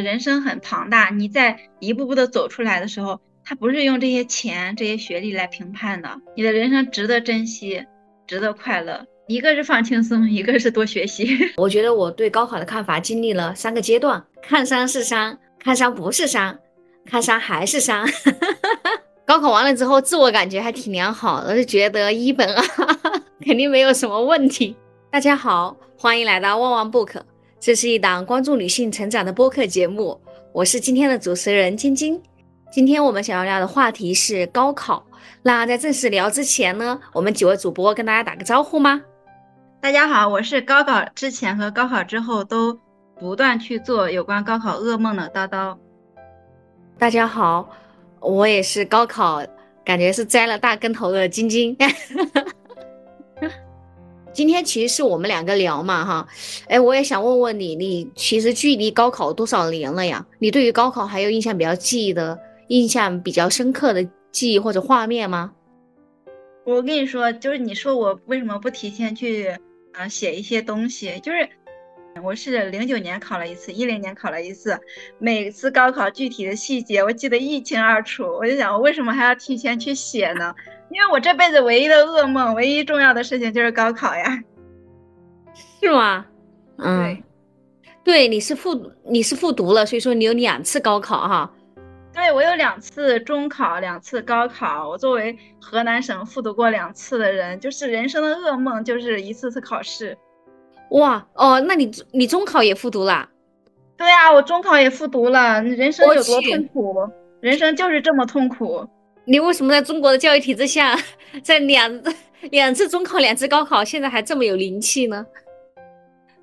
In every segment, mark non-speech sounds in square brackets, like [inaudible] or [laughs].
人生很庞大，你在一步步的走出来的时候，他不是用这些钱、这些学历来评判的。你的人生值得珍惜，值得快乐。一个是放轻松，一个是多学习。[laughs] 我觉得我对高考的看法经历了三个阶段：看山是山，看山不是山，看山还是山。[laughs] 高考完了之后，自我感觉还挺良好，我就觉得一本啊 [laughs] 肯定没有什么问题。大家好，欢迎来到旺旺 book，这是一档关注女性成长的播客节目，我是今天的主持人晶晶。今天我们想要聊的话题是高考。那在正式聊之前呢，我们几位主播跟大家打个招呼吗？大家好，我是高考之前和高考之后都不断去做有关高考噩梦的叨叨。大家好。我也是高考，感觉是栽了大跟头的晶晶。[laughs] 今天其实是我们两个聊嘛，哈，哎，我也想问问你，你其实距离高考多少年了呀？你对于高考还有印象比较记忆的、印象比较深刻的记忆或者画面吗？我跟你说，就是你说我为什么不提前去啊写一些东西，就是。我是零九年考了一次，一零年考了一次，每次高考具体的细节我记得一清二楚。我就想，我为什么还要提前去写呢？因为我这辈子唯一的噩梦，唯一重要的事情就是高考呀。[laughs] 是吗？嗯，对，你是复你是复读了，所以说你有两次高考哈。对，我有两次中考，两次高考。我作为河南省复读过两次的人，就是人生的噩梦，就是一次次考试。哇哦，那你你中考也复读了？对呀，我中考也复读了。人生有多痛苦？人生就是这么痛苦。你为什么在中国的教育体制下，[laughs] 在两 [laughs] 两次中考、两次高考，现在还这么有灵气呢？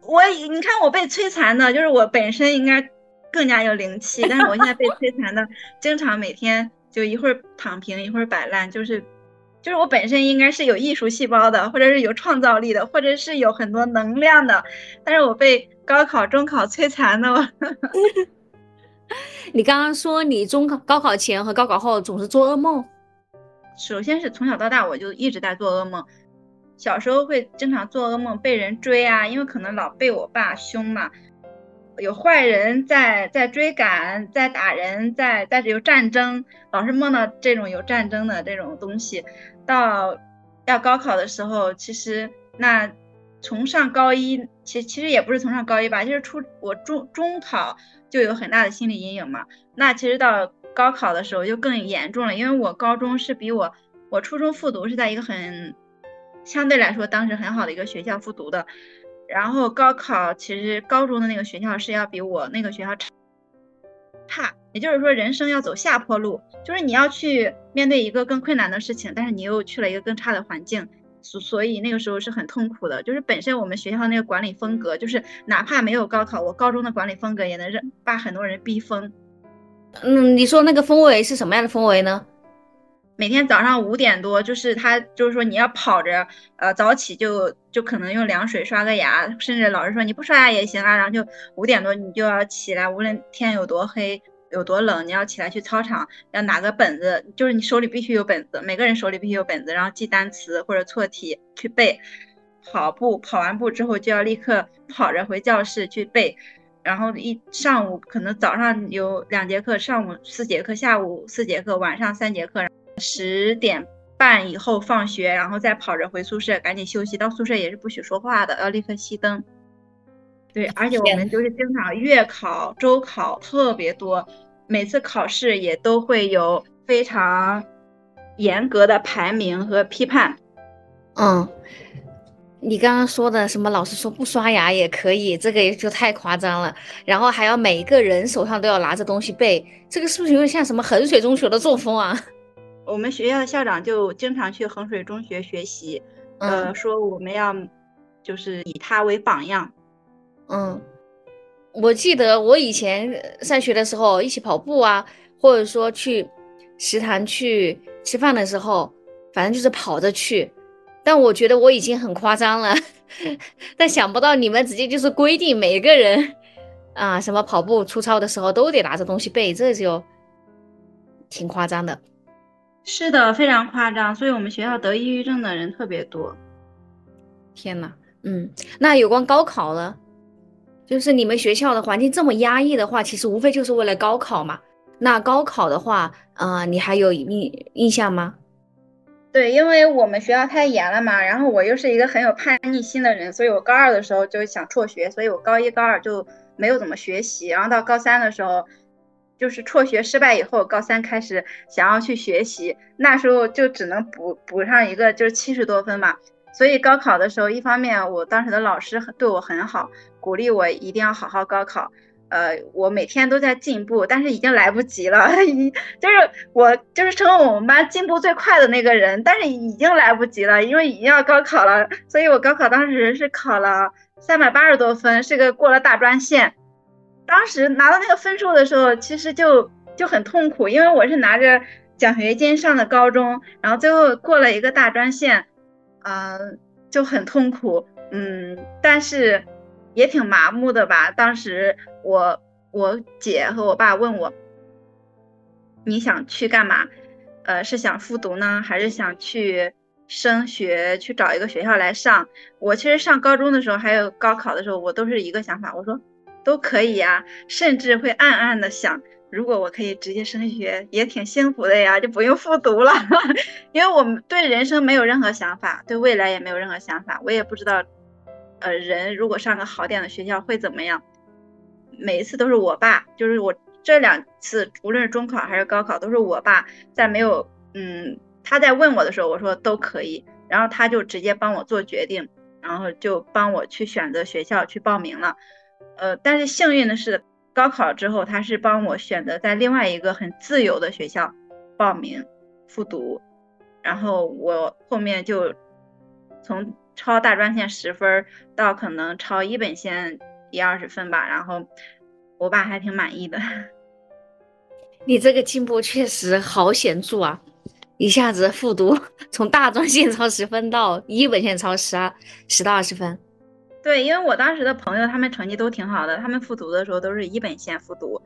我你看我被摧残的，就是我本身应该更加有灵气，[laughs] 但是我现在被摧残的，经常每天就一会儿躺平，一会儿摆烂，就是。就是我本身应该是有艺术细胞的，或者是有创造力的，或者是有很多能量的，但是我被高考、中考摧残了。你刚刚说你中考、高考前和高考后总是做噩梦。首先是从小到大我就一直在做噩梦，小时候会经常做噩梦被人追啊，因为可能老被我爸凶嘛。有坏人在在追赶，在打人，在在有战争，老是梦到这种有战争的这种东西。到要高考的时候，其实那从上高一，其其实也不是从上高一吧，就是初我中中考就有很大的心理阴影嘛。那其实到高考的时候就更严重了，因为我高中是比我我初中复读是在一个很相对来说当时很好的一个学校复读的。然后高考其实高中的那个学校是要比我那个学校差，差，也就是说人生要走下坡路，就是你要去面对一个更困难的事情，但是你又去了一个更差的环境，所所以那个时候是很痛苦的。就是本身我们学校那个管理风格，就是哪怕没有高考，我高中的管理风格也能让把很多人逼疯。嗯，你说那个氛围是什么样的氛围呢？每天早上五点多，就是他就是说你要跑着，呃，早起就就可能用凉水刷个牙，甚至老师说你不刷牙也行啊，然后就五点多你就要起来，无论天有多黑有多冷，你要起来去操场，要拿个本子，就是你手里必须有本子，每个人手里必须有本子，然后记单词或者错题去背。跑步跑完步之后就要立刻跑着回教室去背，然后一上午可能早上有两节课，上午四节课，下午四节课，晚上三节课。十点半以后放学，然后再跑着回宿舍，赶紧休息。到宿舍也是不许说话的，要立刻熄灯。对，而且我们就是经常月考、周考特别多，每次考试也都会有非常严格的排名和批判。嗯，你刚刚说的什么？老师说不刷牙也可以，这个也就太夸张了。然后还要每一个人手上都要拿着东西背，这个是不是有点像什么衡水中学的作风啊？[laughs] 我们学校的校长就经常去衡水中学学习，呃，说我们要就是以他为榜样。嗯，我记得我以前上学的时候，一起跑步啊，或者说去食堂去吃饭的时候，反正就是跑着去。但我觉得我已经很夸张了，[laughs] 但想不到你们直接就是规定每个人啊，什么跑步出操的时候都得拿着东西背，这就挺夸张的。是的，非常夸张，所以我们学校得抑郁症的人特别多。天呐，嗯，那有关高考呢？就是你们学校的环境这么压抑的话，其实无非就是为了高考嘛。那高考的话，呃，你还有印印象吗？对，因为我们学校太严了嘛，然后我又是一个很有叛逆心的人，所以我高二的时候就想辍学，所以我高一高二就没有怎么学习，然后到高三的时候，就是辍学失败以后，高三开始想要去学习，那时候就只能补补上一个就是七十多分嘛，所以高考的时候，一方面我当时的老师对我很好，鼓励我一定要好好高考。呃，我每天都在进步，但是已经来不及了。[laughs] 就是我就是成为我们班进步最快的那个人，但是已经来不及了，因为已经要高考了。所以我高考当时是考了三百八十多分，是个过了大专线。当时拿到那个分数的时候，其实就就很痛苦，因为我是拿着奖学金上的高中，然后最后过了一个大专线，嗯，就很痛苦。嗯，但是。也挺麻木的吧？当时我我姐和我爸问我，你想去干嘛？呃，是想复读呢，还是想去升学，去找一个学校来上？我其实上高中的时候，还有高考的时候，我都是一个想法，我说都可以呀，甚至会暗暗的想，如果我可以直接升学，也挺幸福的呀，就不用复读了。[laughs] 因为我们对人生没有任何想法，对未来也没有任何想法，我也不知道。呃，人如果上个好点的学校会怎么样？每一次都是我爸，就是我这两次，无论是中考还是高考，都是我爸在没有，嗯，他在问我的时候，我说都可以，然后他就直接帮我做决定，然后就帮我去选择学校去报名了。呃，但是幸运的是，高考之后他是帮我选择在另外一个很自由的学校报名复读，然后我后面就从。超大专线十分到可能超一本线一二十分吧，然后我爸还挺满意的。[laughs] 你这个进步确实好显著啊！一下子复读 [laughs] 从大专线超十分到一本线超十二十到二十分。对，因为我当时的朋友他们成绩都挺好的，他们复读的时候都是一本线复读，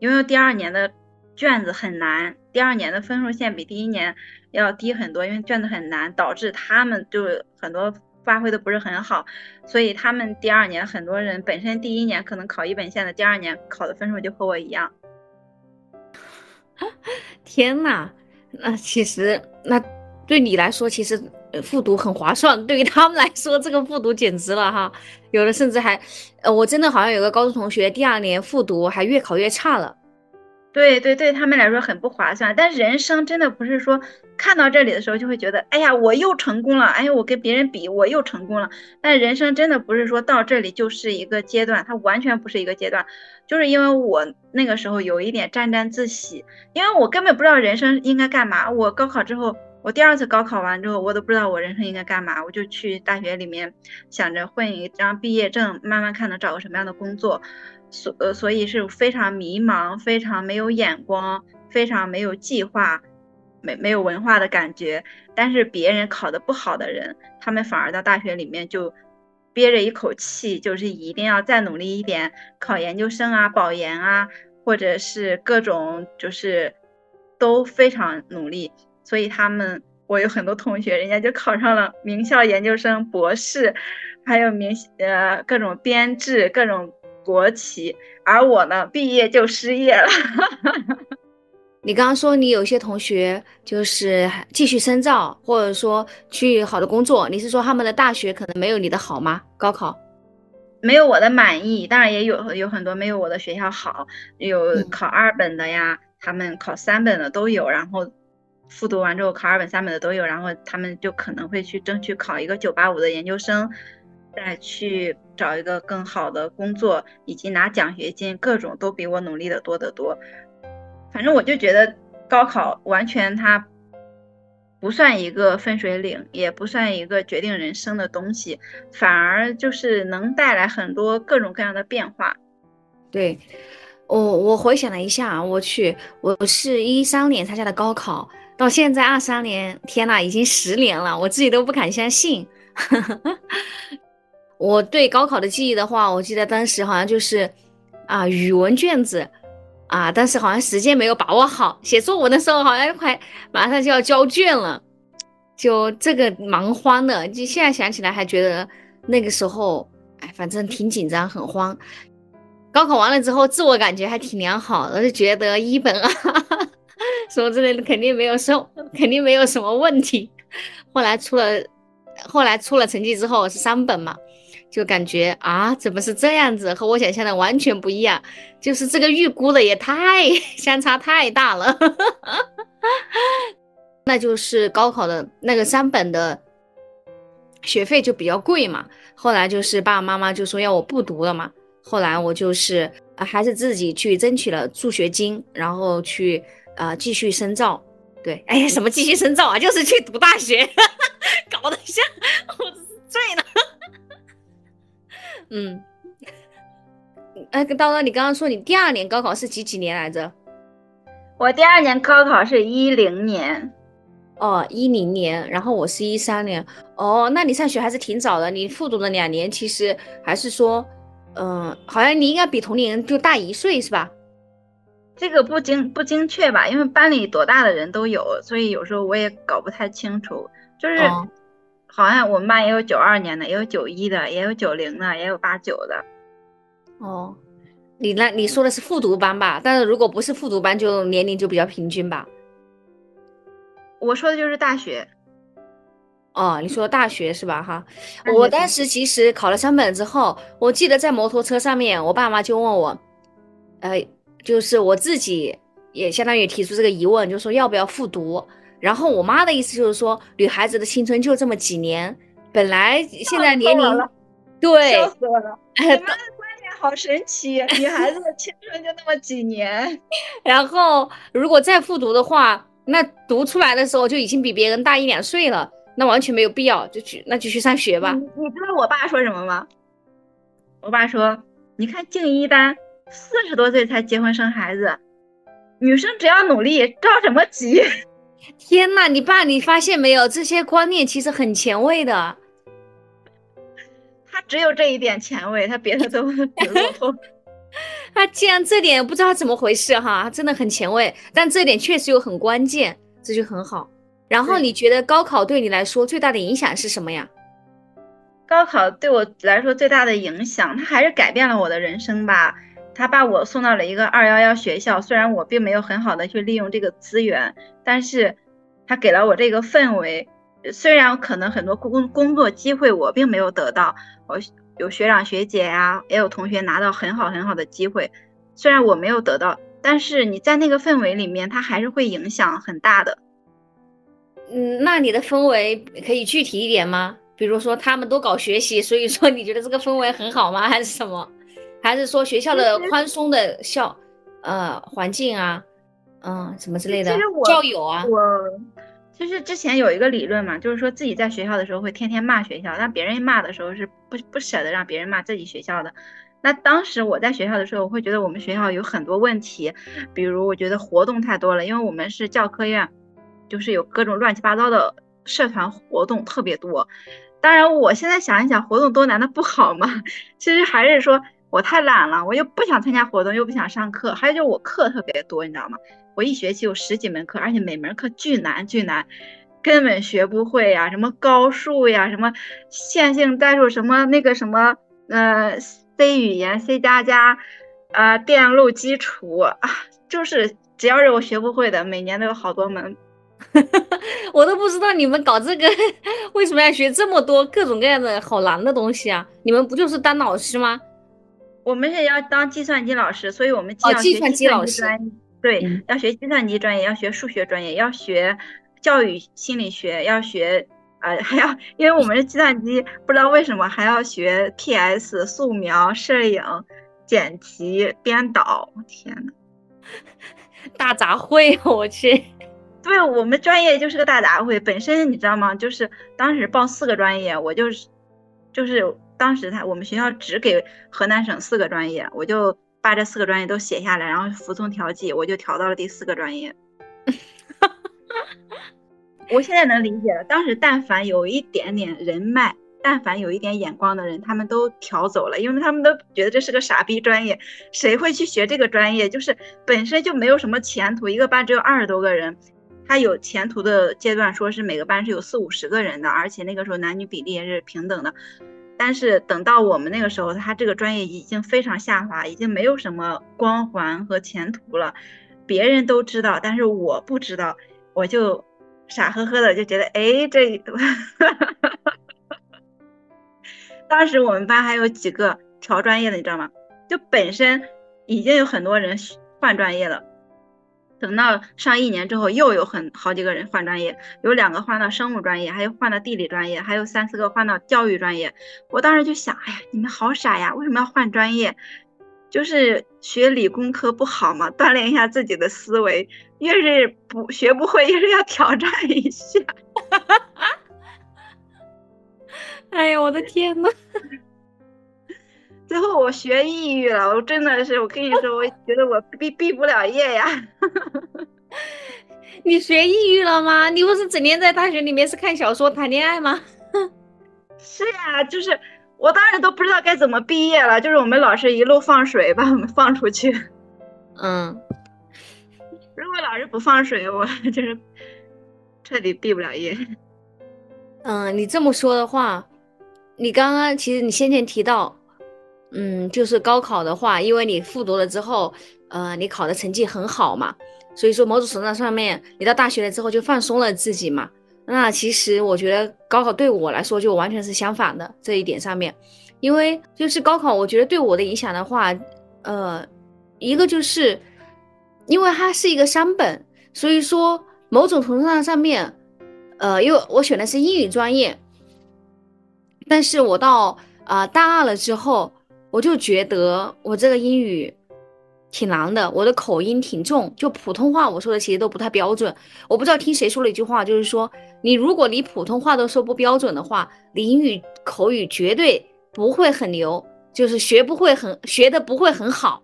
因为第二年的卷子很难，第二年的分数线比第一年要低很多，因为卷子很难，导致他们就很多。发挥的不是很好，所以他们第二年很多人本身第一年可能考一本线的，第二年考的分数就和我一样。[laughs] 天呐，那其实那对你来说，其实呃复读很划算；对于他们来说，这个复读简直了哈。有的甚至还，呃，我真的好像有个高中同学，第二年复读还越考越差了。对对，对他们来说很不划算。但人生真的不是说看到这里的时候就会觉得，哎呀，我又成功了，哎呀，我跟别人比我又成功了。但人生真的不是说到这里就是一个阶段，它完全不是一个阶段。就是因为我那个时候有一点沾沾自喜，因为我根本不知道人生应该干嘛。我高考之后，我第二次高考完之后，我都不知道我人生应该干嘛，我就去大学里面想着混一张毕业证，慢慢看能找个什么样的工作。所呃，所以是非常迷茫，非常没有眼光，非常没有计划，没没有文化的感觉。但是别人考得不好的人，他们反而到大学里面就憋着一口气，就是一定要再努力一点，考研究生啊，保研啊，或者是各种就是都非常努力。所以他们，我有很多同学，人家就考上了名校研究生、博士，还有名呃各种编制，各种。国企，而我呢，毕业就失业了。[laughs] 你刚刚说你有些同学就是继续深造，或者说去好的工作，你是说他们的大学可能没有你的好吗？高考没有我的满意，当然也有有很多没有我的学校好，有考二本的呀，他们考三本的都有，然后复读完之后考二本三本的都有，然后他们就可能会去争取考一个九八五的研究生。再去找一个更好的工作，以及拿奖学金，各种都比我努力的多得多。反正我就觉得高考完全它不算一个分水岭，也不算一个决定人生的东西，反而就是能带来很多各种各样的变化。对，我我回想了一下，我去，我是一三年参加的高考，到现在二三年，天呐，已经十年了，我自己都不敢相信。[laughs] 我对高考的记忆的话，我记得当时好像就是啊语文卷子啊，但是好像时间没有把握好，写作文的时候好像快马上就要交卷了，就这个蛮慌的。就现在想起来还觉得那个时候哎反正挺紧张，很慌。高考完了之后，自我感觉还挺良好的，就觉得一本啊 [laughs] 什么之类的肯定没有什，肯定没有什么问题。后来出了，后来出了成绩之后是三本嘛，就感觉啊，怎么是这样子，和我想象的完全不一样，就是这个预估的也太相差太大了。[laughs] 那就是高考的那个三本的学费就比较贵嘛，后来就是爸爸妈妈就说要我不读了嘛。后来我就是，还是自己去争取了助学金，然后去啊继续深造。对，哎呀，什么继续深造啊，[laughs] 就是去读大学，搞得像我醉了。嗯，哎，叨叨，你刚刚说你第二年高考是几几年来着？我第二年高考是一零年。哦，一零年，然后我是一三年。哦，那你上学还是挺早的，你复读了两年，其实还是说。嗯，好像你应该比同龄人就大一岁是吧？这个不精不精确吧？因为班里多大的人都有，所以有时候我也搞不太清楚。就是，好像我们班也有九二年的，也有九一的，也有九零的，也有八九的。哦，你那你说的是复读班吧？但是如果不是复读班，就年龄就比较平均吧？我说的就是大学。哦，你说大学是吧？哈，我当时其实考了三本之后，我记得在摩托车上面，我爸妈就问我，呃，就是我自己也相当于提出这个疑问，就说要不要复读。然后我妈的意思就是说，女孩子的青春就这么几年，本来现在年龄，对，笑死我了。你妈的观点好神奇，女孩子的青春就那么几年，[laughs] 然后如果再复读的话，那读出来的时候就已经比别人大一两岁了。那完全没有必要，就去那就去上学吧。你知道我爸说什么吗？我爸说：“你看静一丹四十多岁才结婚生孩子，女生只要努力，着什么急？” [laughs] 天呐，你爸，你发现没有？这些观念其实很前卫的。他只有这一点前卫，他别的都很落后。他 [laughs] 既然这点不知道怎么回事哈，真的很前卫，但这点确实又很关键，这就很好。然后你觉得高考对你来说最大的影响是什么呀？高考对我来说最大的影响，它还是改变了我的人生吧。他把我送到了一个二幺幺学校，虽然我并没有很好的去利用这个资源，但是他给了我这个氛围。虽然可能很多工工作机会我并没有得到，我有学长学姐呀，也有同学拿到很好很好的机会，虽然我没有得到，但是你在那个氛围里面，它还是会影响很大的。嗯，那你的氛围可以具体一点吗？比如说他们都搞学习，所以说你觉得这个氛围很好吗？还是什么？还是说学校的宽松的校呃环境啊，嗯，什么之类的教友啊？我其实之前有一个理论嘛，就是说自己在学校的时候会天天骂学校，但别人骂的时候是不不舍得让别人骂自己学校的。那当时我在学校的时候，我会觉得我们学校有很多问题，比如我觉得活动太多了，因为我们是教科院。就是有各种乱七八糟的社团活动特别多，当然我现在想一想，活动多难道不好吗？[laughs] 其实还是说我太懒了，我又不想参加活动，又不想上课，还有就是我课特别多，你知道吗？我一学期有十几门课，而且每门课巨难巨难，根本学不会呀，什么高数呀，什么线性代数，什么那个什么呃 C 语言 C 加加，啊电路基础啊，就是只要是我学不会的，每年都有好多门。[laughs] 我都不知道你们搞这个 [laughs] 为什么要学这么多各种各样的好难的东西啊？你们不就是当老师吗？我们是要当计算机老师，所以我们既要学计算机专业，对，要学计算机专业，要学数学专业，要学教育心理学，要学呃还要，因为我们是计算机，不知道为什么还要学 PS、素描、摄影、剪辑、编导。天呐，[laughs] 大杂烩，我去。[laughs] 对我们专业就是个大杂烩，本身你知道吗？就是当时报四个专业，我就是，就是当时他我们学校只给河南省四个专业，我就把这四个专业都写下来，然后服从调剂，我就调到了第四个专业。我现在能理解了，当时但凡有一点点人脉，但凡有一点眼光的人，他们都调走了，因为他们都觉得这是个傻逼专业，谁会去学这个专业？就是本身就没有什么前途，一个班只有二十多个人。他有前途的阶段，说是每个班是有四五十个人的，而且那个时候男女比例也是平等的。但是等到我们那个时候，他这个专业已经非常下滑，已经没有什么光环和前途了。别人都知道，但是我不知道，我就傻呵呵的就觉得，哎，这当时我们班还有几个调专业的，你知道吗？就本身已经有很多人换专业了。等到上一年之后，又有很好几个人换专业，有两个换到生物专业，还有换到地理专业，还有三四个换到教育专业。我当时就想，哎呀，你们好傻呀，为什么要换专业？就是学理工科不好嘛，锻炼一下自己的思维。越是不学不会，越是要挑战一下。[laughs] 哎呀，我的天呐！最后我学抑郁了，我真的是，我跟你说，我觉得我毕毕不了业呀。[laughs] 你学抑郁了吗？你不是整天在大学里面是看小说谈恋爱吗？[laughs] 是呀，就是我当时都不知道该怎么毕业了，就是我们老师一路放水把我们放出去。嗯，如果老师不放水，我就是彻底毕不了业。嗯，你这么说的话，你刚刚其实你先前提到。嗯，就是高考的话，因为你复读了之后，呃，你考的成绩很好嘛，所以说某种程度上面，你到大学了之后就放松了自己嘛。那其实我觉得高考对我来说就完全是相反的这一点上面，因为就是高考，我觉得对我的影响的话，呃，一个就是因为它是一个三本，所以说某种程度上上面，呃，因为我选的是英语专业，但是我到啊大二了之后。我就觉得我这个英语挺难的，我的口音挺重，就普通话我说的其实都不太标准。我不知道听谁说了一句话，就是说你如果你普通话都说不标准的话，你英语口语绝对不会很牛，就是学不会很学的不会很好。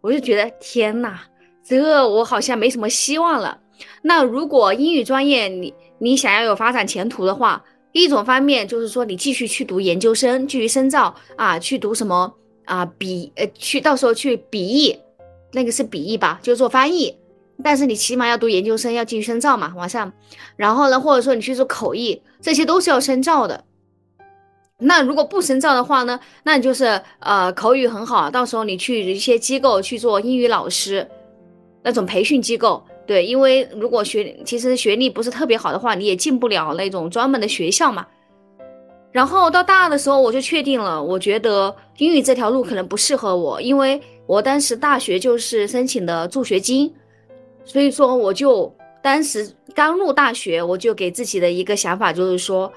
我就觉得天呐，这我好像没什么希望了。那如果英语专业你你想要有发展前途的话，一种方面就是说你继续去读研究生，继续深造啊，去读什么？啊，笔呃，去到时候去笔译，那个是笔译吧，就做翻译。但是你起码要读研究生，要继续深造嘛，往上。然后呢，或者说你去做口译，这些都是要深造的。那如果不深造的话呢，那你就是呃口语很好，到时候你去一些机构去做英语老师，那种培训机构。对，因为如果学其实学历不是特别好的话，你也进不了那种专门的学校嘛。然后到大二的时候，我就确定了，我觉得英语这条路可能不适合我，因为我当时大学就是申请的助学金，所以说我就当时刚入大学，我就给自己的一个想法就是说，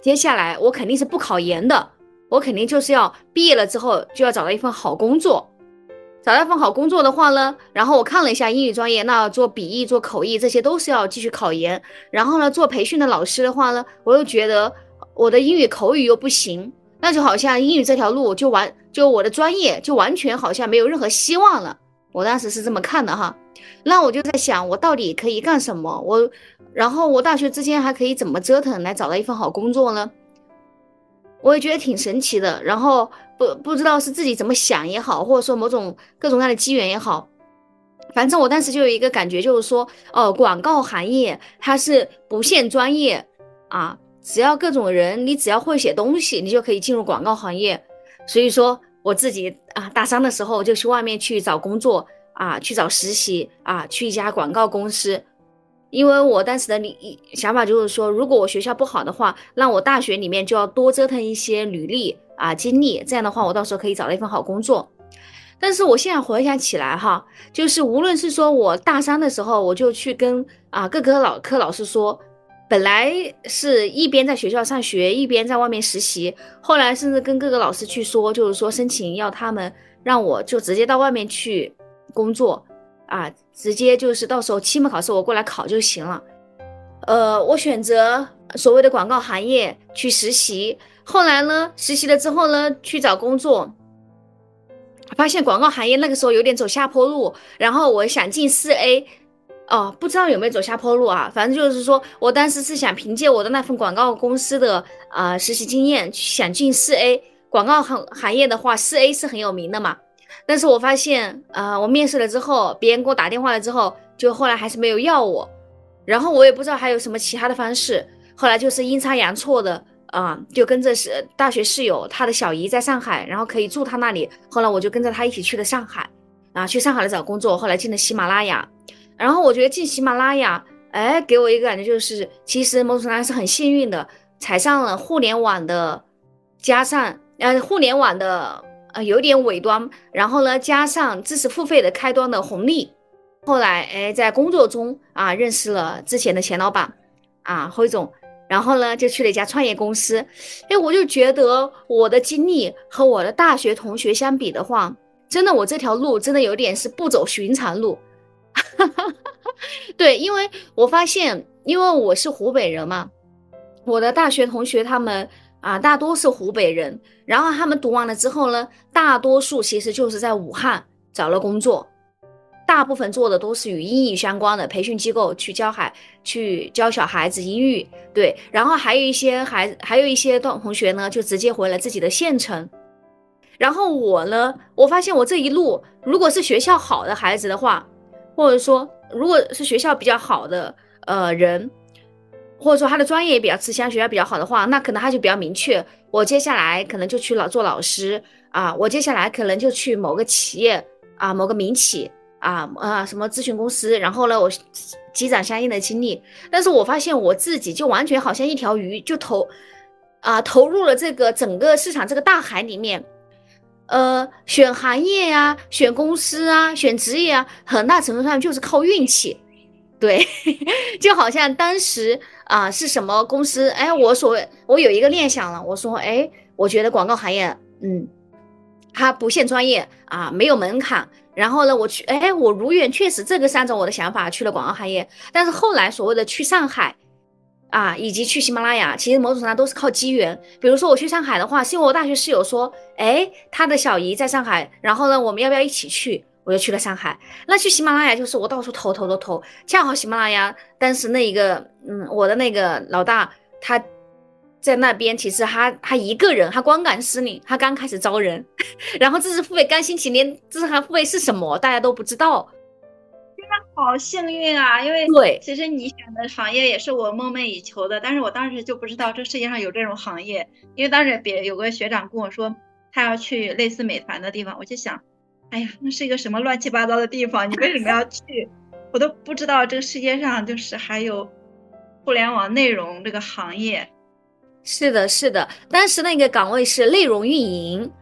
接下来我肯定是不考研的，我肯定就是要毕业了之后就要找到一份好工作，找到一份好工作的话呢，然后我看了一下英语专业，那做笔译、做口译这些都是要继续考研，然后呢，做培训的老师的话呢，我又觉得。我的英语口语又不行，那就好像英语这条路就完，就我的专业就完全好像没有任何希望了。我当时是这么看的哈，那我就在想，我到底可以干什么？我，然后我大学之间还可以怎么折腾来找到一份好工作呢？我也觉得挺神奇的。然后不不知道是自己怎么想也好，或者说某种各种各样的机缘也好，反正我当时就有一个感觉，就是说，哦，广告行业它是不限专业啊。只要各种人，你只要会写东西，你就可以进入广告行业。所以说，我自己啊，大三的时候就去外面去找工作啊，去找实习啊，去一家广告公司。因为我当时的理想法就是说，如果我学校不好的话，那我大学里面就要多折腾一些履历啊经历，这样的话我到时候可以找到一份好工作。但是我现在回想起来哈，就是无论是说我大三的时候，我就去跟啊各个老科老师说。本来是一边在学校上学，一边在外面实习，后来甚至跟各个老师去说，就是说申请要他们让我就直接到外面去工作，啊，直接就是到时候期末考试我过来考就行了。呃，我选择所谓的广告行业去实习，后来呢，实习了之后呢，去找工作，发现广告行业那个时候有点走下坡路，然后我想进四 A。哦，不知道有没有走下坡路啊？反正就是说我当时是想凭借我的那份广告公司的啊实习经验，想进四 A 广告行行业的话，四 A 是很有名的嘛。但是我发现，啊，我面试了之后，别人给我打电话了之后，就后来还是没有要我。然后我也不知道还有什么其他的方式，后来就是阴差阳错的，啊，就跟着是大学室友，他的小姨在上海，然后可以住他那里。后来我就跟着他一起去了上海，啊，去上海来找工作。后来进了喜马拉雅，然后我觉得进喜马拉雅，哎，给我一个感觉就是，其实某种程度上是很幸运的，踩上了互联网的，加上呃互联网的呃有点尾端，然后呢加上知识付费的开端的红利。后来哎，在工作中啊认识了之前的前老板，啊辉总。然后呢，就去了一家创业公司，哎，我就觉得我的经历和我的大学同学相比的话，真的我这条路真的有点是不走寻常路。哈 [laughs] 哈对，因为我发现，因为我是湖北人嘛，我的大学同学他们啊，大多是湖北人，然后他们读完了之后呢，大多数其实就是在武汉找了工作。大部分做的都是与英语相关的培训机构去教孩去教小孩子英语，对，然后还有一些孩还有一些同同学呢，就直接回了自己的县城。然后我呢，我发现我这一路，如果是学校好的孩子的话，或者说如果是学校比较好的呃人，或者说他的专业也比较吃香，学校比较好的话，那可能他就比较明确，我接下来可能就去老做老师啊，我接下来可能就去某个企业啊，某个民企。啊啊，什么咨询公司？然后呢，我积攒相应的经历。但是我发现我自己就完全好像一条鱼，就投啊投入了这个整个市场这个大海里面。呃，选行业呀，选公司啊，选职业啊，很大程度上就是靠运气。对，[laughs] 就好像当时啊是什么公司？哎，我所谓我有一个念想了，我说，哎，我觉得广告行业，嗯，它不限专业啊，没有门槛。然后呢，我去，哎，我如愿，确实这个是按照我的想法去了广告行业。但是后来所谓的去上海，啊，以及去喜马拉雅，其实某种程度上都是靠机缘。比如说我去上海的话，是因为我大学室友说，哎，他的小姨在上海，然后呢，我们要不要一起去？我就去了上海。那去喜马拉雅就是我到处投投投投，恰好喜马拉雅当时那一个，嗯，我的那个老大他。在那边，其实他他一个人，他光杆司令，他刚开始招人，[laughs] 然后知识付费刚兴起，连知识付费是什么，大家都不知道。真的好幸运啊！因为对，其实你选的行业也是我梦寐以求的，但是我当时就不知道这世界上有这种行业，因为当时别有个学长跟我说他要去类似美团的地方，我就想，哎呀，那是一个什么乱七八糟的地方，你为什么要去？我都不知道这个世界上就是还有互联网内容这个行业。是的，是的，当时那个岗位是内容运营，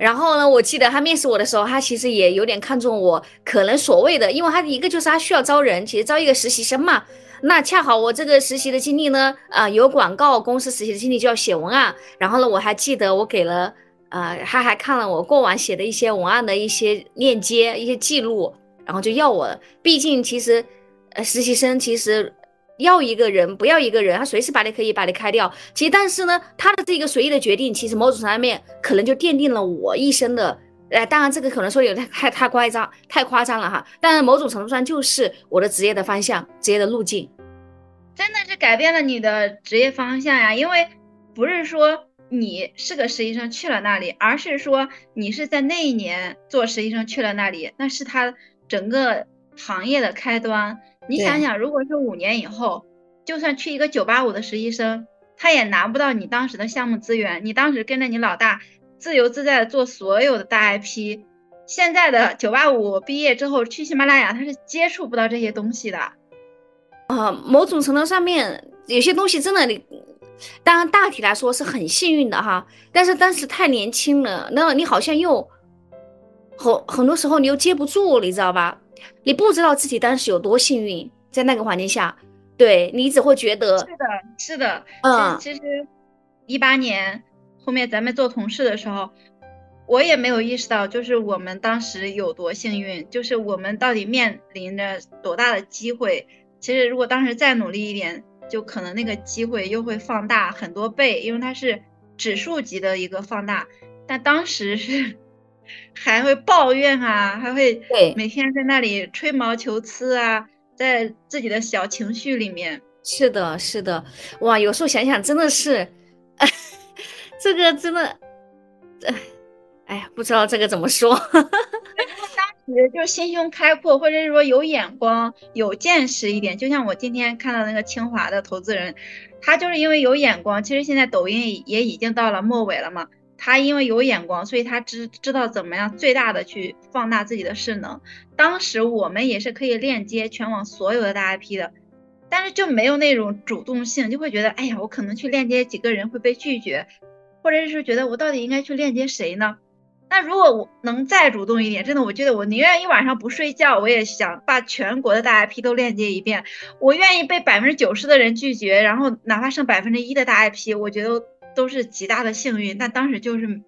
然后呢，我记得他面试我的时候，他其实也有点看中我，可能所谓的，因为他一个就是他需要招人，其实招一个实习生嘛，那恰好我这个实习的经历呢，啊，有广告公司实习的经历就要写文案，然后呢，我还记得我给了，呃，他还看了我过往写的一些文案的一些链接、一些记录，然后就要我了，毕竟其实，呃，实习生其实。要一个人，不要一个人，他随时把你可以把你开掉。其实，但是呢，他的这个随意的决定，其实某种层面可能就奠定了我一生的。哎，当然这个可能说有点太太夸张，太夸张了哈。但是某种程度上就是我的职业的方向，职业的路径，真的是改变了你的职业方向呀。因为不是说你是个实习生去了那里，而是说你是在那一年做实习生去了那里，那是他整个行业的开端。你想想，如果是五年以后，就算去一个九八五的实习生，他也拿不到你当时的项目资源。你当时跟着你老大自由自在的做所有的大 IP，现在的九八五毕业之后去喜马拉雅，他是接触不到这些东西的。啊，某种程度上面有些东西真的，你当然大体来说是很幸运的哈，但是当时太年轻了，那你好像又很很多时候你又接不住，你知道吧？你不知道自己当时有多幸运，在那个环境下，对你只会觉得是的，是的，嗯，其实一八年后面咱们做同事的时候，我也没有意识到，就是我们当时有多幸运，就是我们到底面临着多大的机会。其实如果当时再努力一点，就可能那个机会又会放大很多倍，因为它是指数级的一个放大，但当时是。还会抱怨啊，还会每天在那里吹毛求疵啊，在自己的小情绪里面。是的，是的，哇，有时候想想真的是，[laughs] 这个真的，哎，哎呀，不知道这个怎么说。[laughs] 当就心胸开阔，或者是说有眼光、有见识一点。就像我今天看到那个清华的投资人，他就是因为有眼光。其实现在抖音也已经到了末尾了嘛，他因为有眼光，所以他知知道怎么样最大的去放大自己的势能。当时我们也是可以链接全网所有的大 IP 的，但是就没有那种主动性，就会觉得，哎呀，我可能去链接几个人会被拒绝，或者是觉得我到底应该去链接谁呢？那如果我能再主动一点，真的，我觉得我宁愿一晚上不睡觉，我也想把全国的大 IP 都链接一遍。我愿意被百分之九十的人拒绝，然后哪怕剩百分之一的大 IP，我觉得都是极大的幸运。但当时就是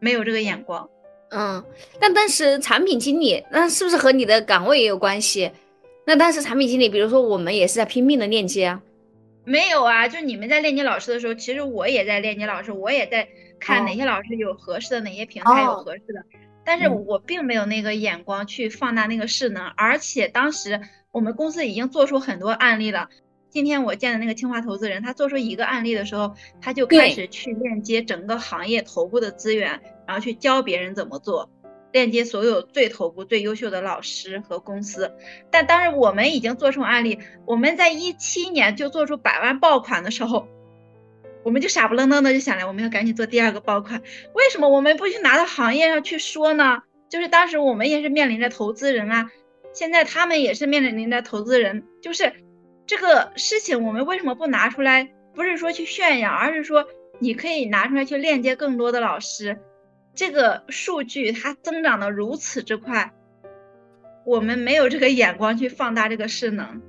没有这个眼光。嗯，但当时产品经理，那是不是和你的岗位也有关系？那当时产品经理，比如说我们也是在拼命的链接啊。没有啊，就你们在链接老师的时候，其实我也在链接老师，我也在。看哪些老师有合适的，哪些平台有合适的，但是我并没有那个眼光去放大那个势能，而且当时我们公司已经做出很多案例了。今天我见的那个清华投资人，他做出一个案例的时候，他就开始去链接整个行业头部的资源，然后去教别人怎么做，链接所有最头部、最优秀的老师和公司。但当时我们已经做出案例，我们在一七年就做出百万爆款的时候。我们就傻不愣登的就想着我们要赶紧做第二个爆款，为什么我们不去拿到行业上去说呢？就是当时我们也是面临着投资人啊，现在他们也是面临着投资人，就是这个事情我们为什么不拿出来？不是说去炫耀，而是说你可以拿出来去链接更多的老师，这个数据它增长的如此之快，我们没有这个眼光去放大这个势能。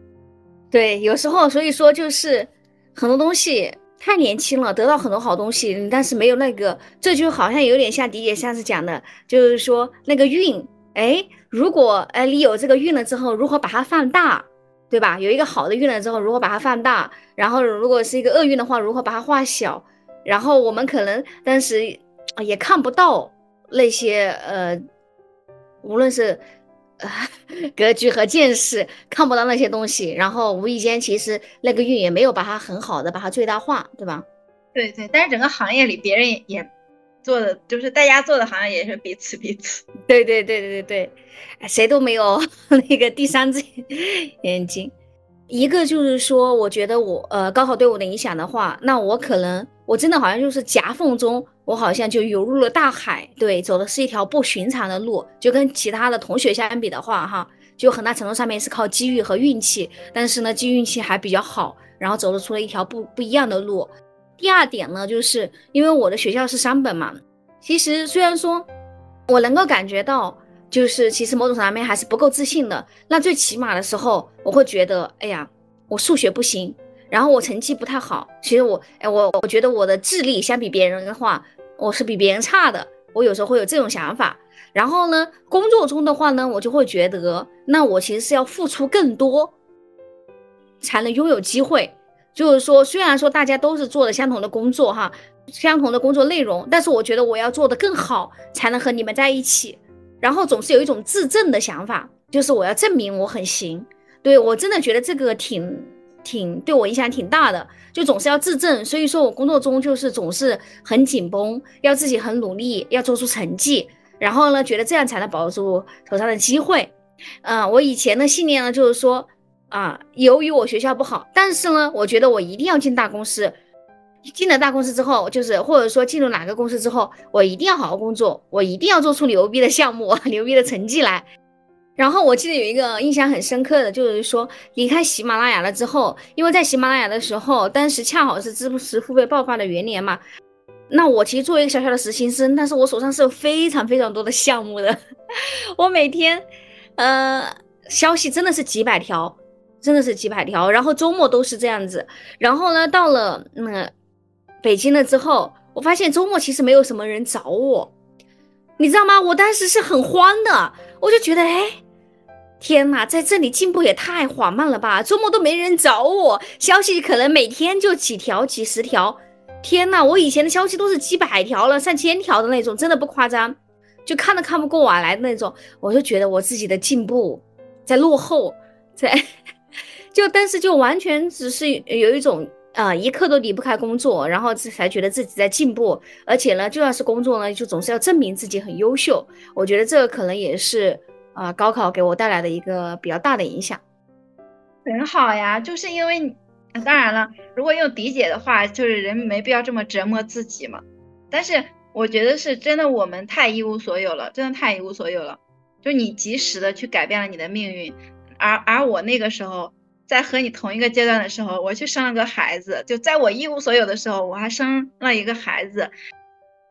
对，有时候所以说就是很多东西。太年轻了，得到很多好东西，但是没有那个，这就好像有点像迪姐上次讲的，就是说那个运，哎，如果哎你有这个运了之后，如何把它放大，对吧？有一个好的运了之后，如何把它放大？然后如果是一个厄运的话，如何把它化小？然后我们可能当时也看不到那些呃，无论是。[laughs] 格局和见识看不到那些东西，然后无意间其实那个运也没有把它很好的把它最大化，对吧？对对，但是整个行业里别人也做的，就是大家做的好像也是彼此彼此。[laughs] 对对对对对对，谁都没有 [laughs] 那个第三只 [laughs] 眼睛。一个就是说，我觉得我呃高考对我的影响的话，那我可能我真的好像就是夹缝中。我好像就游入了大海，对，走的是一条不寻常的路，就跟其他的同学相比的话，哈，就很大程度上面是靠机遇和运气，但是呢，机运气还比较好，然后走了出了一条不不一样的路。第二点呢，就是因为我的学校是三本嘛，其实虽然说我能够感觉到，就是其实某种上面还是不够自信的。那最起码的时候，我会觉得，哎呀，我数学不行。然后我成绩不太好，其实我，哎，我我觉得我的智力相比别人的话，我是比别人差的。我有时候会有这种想法。然后呢，工作中的话呢，我就会觉得，那我其实是要付出更多，才能拥有机会。就是说，虽然说大家都是做的相同的工作哈，相同的工作内容，但是我觉得我要做的更好，才能和你们在一起。然后总是有一种自证的想法，就是我要证明我很行。对我真的觉得这个挺。挺对我影响挺大的，就总是要自证，所以说我工作中就是总是很紧绷，要自己很努力，要做出成绩，然后呢，觉得这样才能保住手上的机会。嗯，我以前的信念呢，就是说啊，由于我学校不好，但是呢，我觉得我一定要进大公司，进了大公司之后，就是或者说进入哪个公司之后，我一定要好好工作，我一定要做出牛逼的项目、[laughs] 牛逼的成绩来。然后我记得有一个印象很深刻的，就是说离开喜马拉雅了之后，因为在喜马拉雅的时候，当时恰好是知识付费爆发的元年嘛。那我其实作为一个小小的实习生，但是我手上是有非常非常多的项目的。[laughs] 我每天，呃，消息真的是几百条，真的是几百条。然后周末都是这样子。然后呢，到了嗯北京了之后，我发现周末其实没有什么人找我，你知道吗？我当时是很慌的，我就觉得哎。天呐，在这里进步也太缓慢了吧！周末都没人找我，消息可能每天就几条、几十条。天呐，我以前的消息都是几百条了、上千条的那种，真的不夸张，就看都看不过我来的那种。我就觉得我自己的进步在落后，在就但是就完全只是有一种啊，一刻都离不开工作，然后才觉得自己在进步。而且呢，就算是工作呢，就总是要证明自己很优秀。我觉得这个可能也是。啊，高考给我带来的一个比较大的影响。很好呀，就是因为，当然了，如果用理解的话，就是人没必要这么折磨自己嘛。但是我觉得是真的，我们太一无所有了，真的太一无所有了。就你及时的去改变了你的命运，而而我那个时候在和你同一个阶段的时候，我去生了个孩子，就在我一无所有的时候，我还生了一个孩子，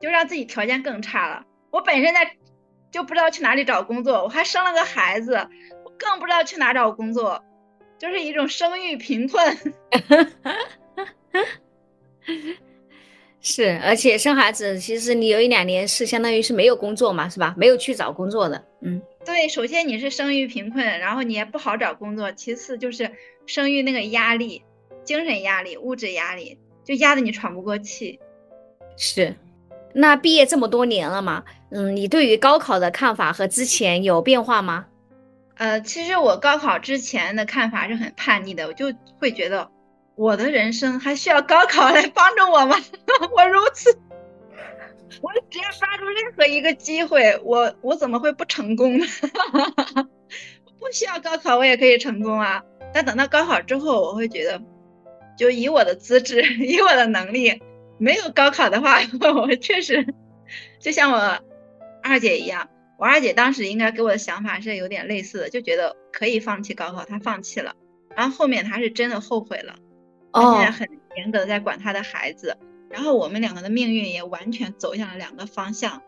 就让自己条件更差了。我本身在就不知道去哪里找工作，我还生了个孩子，我更不知道去哪找工作，就是一种生育贫困。[laughs] 是，而且生孩子，其实你有一两年是相当于是没有工作嘛，是吧？没有去找工作的，嗯，对。首先你是生育贫困，然后你也不好找工作，其次就是生育那个压力，精神压力、物质压力，就压得你喘不过气。是，那毕业这么多年了嘛，嗯，你对于高考的看法和之前有变化吗？呃，其实我高考之前的看法是很叛逆的，我就会觉得。我的人生还需要高考来帮助我吗？[laughs] 我如此，我只要抓住任何一个机会，我我怎么会不成功呢？[laughs] 不需要高考，我也可以成功啊！但等到高考之后，我会觉得，就以我的资质，[laughs] 以我的能力，没有高考的话，[laughs] 我确实就像我二姐一样，我二姐当时应该给我的想法是有点类似的，就觉得可以放弃高考，她放弃了，然后后面她是真的后悔了。她现在很严格的在管她的孩子，然后我们两个的命运也完全走向了两个方向。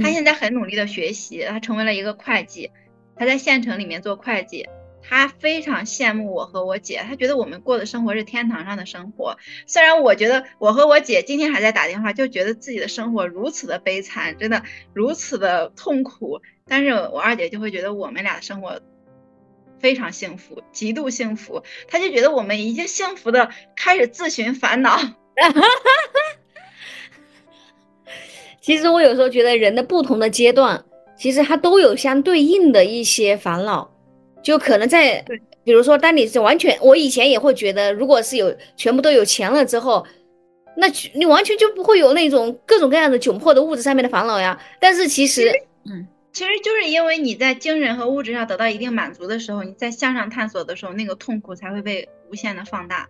他现在很努力的学习，他成为了一个会计，他在县城里面做会计。他非常羡慕我和我姐，他觉得我们过的生活是天堂上的生活。虽然我觉得我和我姐今天还在打电话，就觉得自己的生活如此的悲惨，真的如此的痛苦，但是我二姐就会觉得我们俩的生活。非常幸福，极度幸福，他就觉得我们已经幸福的开始自寻烦恼。[laughs] 其实我有时候觉得人的不同的阶段，其实他都有相对应的一些烦恼，就可能在，比如说当你是完全，我以前也会觉得，如果是有全部都有钱了之后，那你完全就不会有那种各种各样的窘迫的物质上面的烦恼呀。但是其实，嗯。其实就是因为你在精神和物质上得到一定满足的时候，你在向上探索的时候，那个痛苦才会被无限的放大。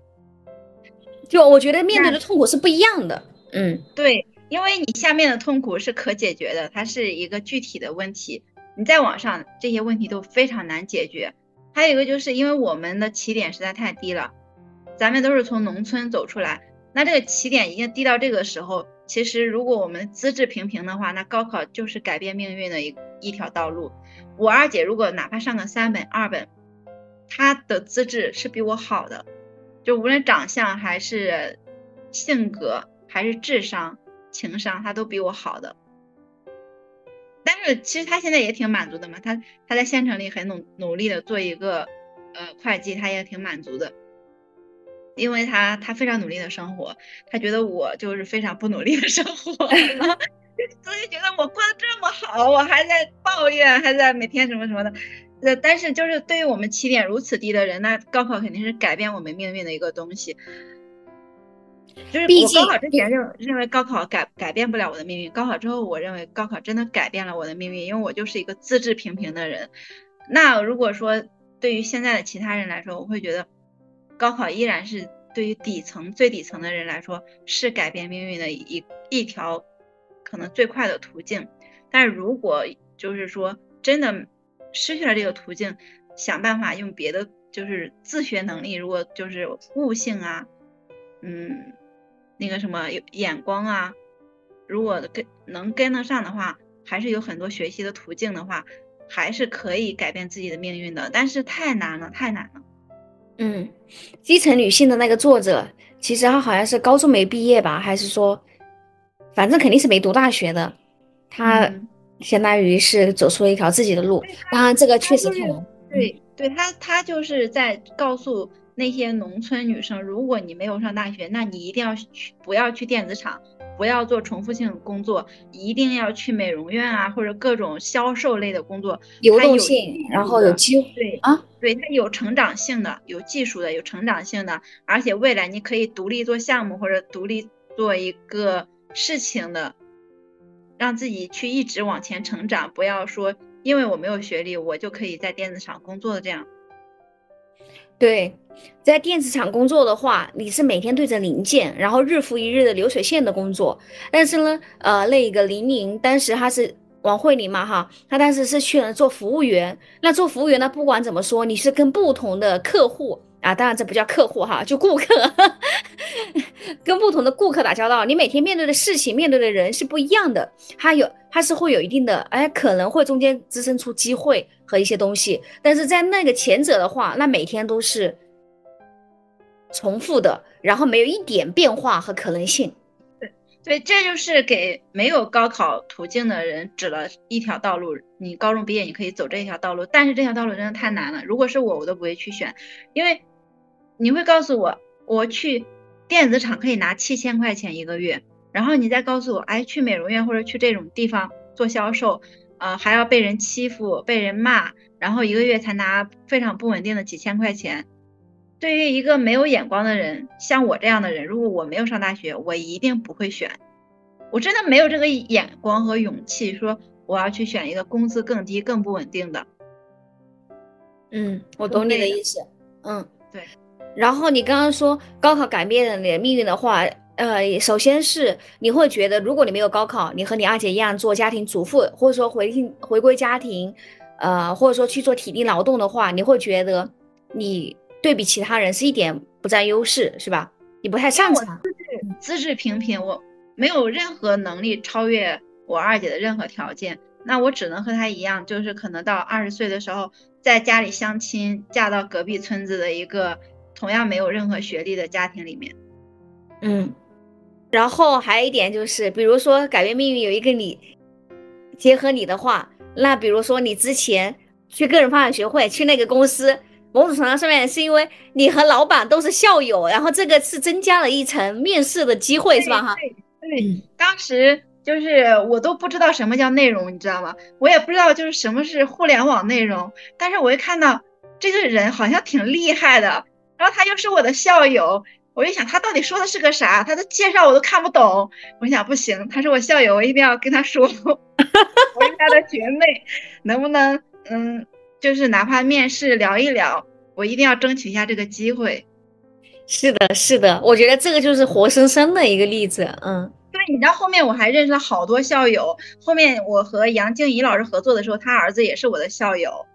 就我觉得面对的痛苦是不一样的。嗯，对，因为你下面的痛苦是可解决的，它是一个具体的问题。你在网上这些问题都非常难解决。还有一个就是因为我们的起点实在太低了，咱们都是从农村走出来，那这个起点已经低到这个时候。其实，如果我们资质平平的话，那高考就是改变命运的一一条道路。我二姐如果哪怕上个三本、二本，她的资质是比我好的，就无论长相还是性格，还是智商、情商，他都比我好的。但是其实他现在也挺满足的嘛，他他在县城里很努努力的做一个呃会计，他也挺满足的。因为他他非常努力的生活，他觉得我就是非常不努力的生活，[laughs] 所以觉得我过得这么好，我还在抱怨，还在每天什么什么的。呃，但是就是对于我们起点如此低的人，那高考肯定是改变我们命运的一个东西。就是我高考之前认认为高考改改变不了我的命运，高考之后我认为高考真的改变了我的命运，因为我就是一个资质平平的人。那如果说对于现在的其他人来说，我会觉得。高考依然是对于底层最底层的人来说是改变命运的一一条可能最快的途径，但是如果就是说真的失去了这个途径，想办法用别的就是自学能力，如果就是悟性啊，嗯，那个什么眼光啊，如果跟能跟得上的话，还是有很多学习的途径的话，还是可以改变自己的命运的，但是太难了，太难了。嗯，基层女性的那个作者，其实她好像是高中没毕业吧，还是说，反正肯定是没读大学的。她相当于是走出了一条自己的路。当然，这个确实太难。对，对他，他就是在告诉那些农村女生，如果你没有上大学，那你一定要去，不要去电子厂。不要做重复性工作，一定要去美容院啊，或者各种销售类的工作，流动性，然后有机会，对啊，对它有成长性的，有技术的，有成长性的，而且未来你可以独立做项目或者独立做一个事情的，让自己去一直往前成长，不要说因为我没有学历，我就可以在电子厂工作的这样。对，在电子厂工作的话，你是每天对着零件，然后日复一日的流水线的工作。但是呢，呃，那个玲玲当时她是王慧玲嘛，哈，她当时是去了做服务员。那做服务员呢，不管怎么说，你是跟不同的客户。啊，当然这不叫客户哈，就顾客，跟不同的顾客打交道，你每天面对的事情、面对的人是不一样的，他有，他是会有一定的，哎，可能会中间滋生出机会和一些东西，但是在那个前者的话，那每天都是重复的，然后没有一点变化和可能性。对，对，这就是给没有高考途径的人指了一条道路，你高中毕业你可以走这一条道路，但是这条道路真的太难了，如果是我，我都不会去选，因为。你会告诉我，我去电子厂可以拿七千块钱一个月，然后你再告诉我，哎，去美容院或者去这种地方做销售，呃，还要被人欺负、被人骂，然后一个月才拿非常不稳定的几千块钱。对于一个没有眼光的人，像我这样的人，如果我没有上大学，我一定不会选。我真的没有这个眼光和勇气，说我要去选一个工资更低、更不稳定的。嗯，我懂你的意思。嗯，对。然后你刚刚说高考改变了你的命运的话，呃，首先是你会觉得，如果你没有高考，你和你二姐一样做家庭主妇，或者说回回归家庭，呃，或者说去做体力劳动的话，你会觉得你对比其他人是一点不占优势，是吧？你不太擅长。资质资质平平，我没有任何能力超越我二姐的任何条件，那我只能和她一样，就是可能到二十岁的时候，在家里相亲，嫁到隔壁村子的一个。同样没有任何学历的家庭里面，嗯，然后还有一点就是，比如说改变命运有一个你结合你的话，那比如说你之前去个人发展学会去那个公司，某种程度上面是因为你和老板都是校友，然后这个是增加了一层面试的机会，是吧？哈，对，当时就是我都不知道什么叫内容，你知道吗？我也不知道就是什么是互联网内容，但是我一看到这个人好像挺厉害的。然后他又是我的校友，我就想他到底说的是个啥？他的介绍我都看不懂。我想不行，他是我校友，我一定要跟他说，我是他的学妹，能不能嗯，就是哪怕面试聊一聊，我一定要争取一下这个机会。是的，是的，我觉得这个就是活生生的一个例子。嗯，对，你知道后面我还认识了好多校友。后面我和杨静怡老师合作的时候，他儿子也是我的校友。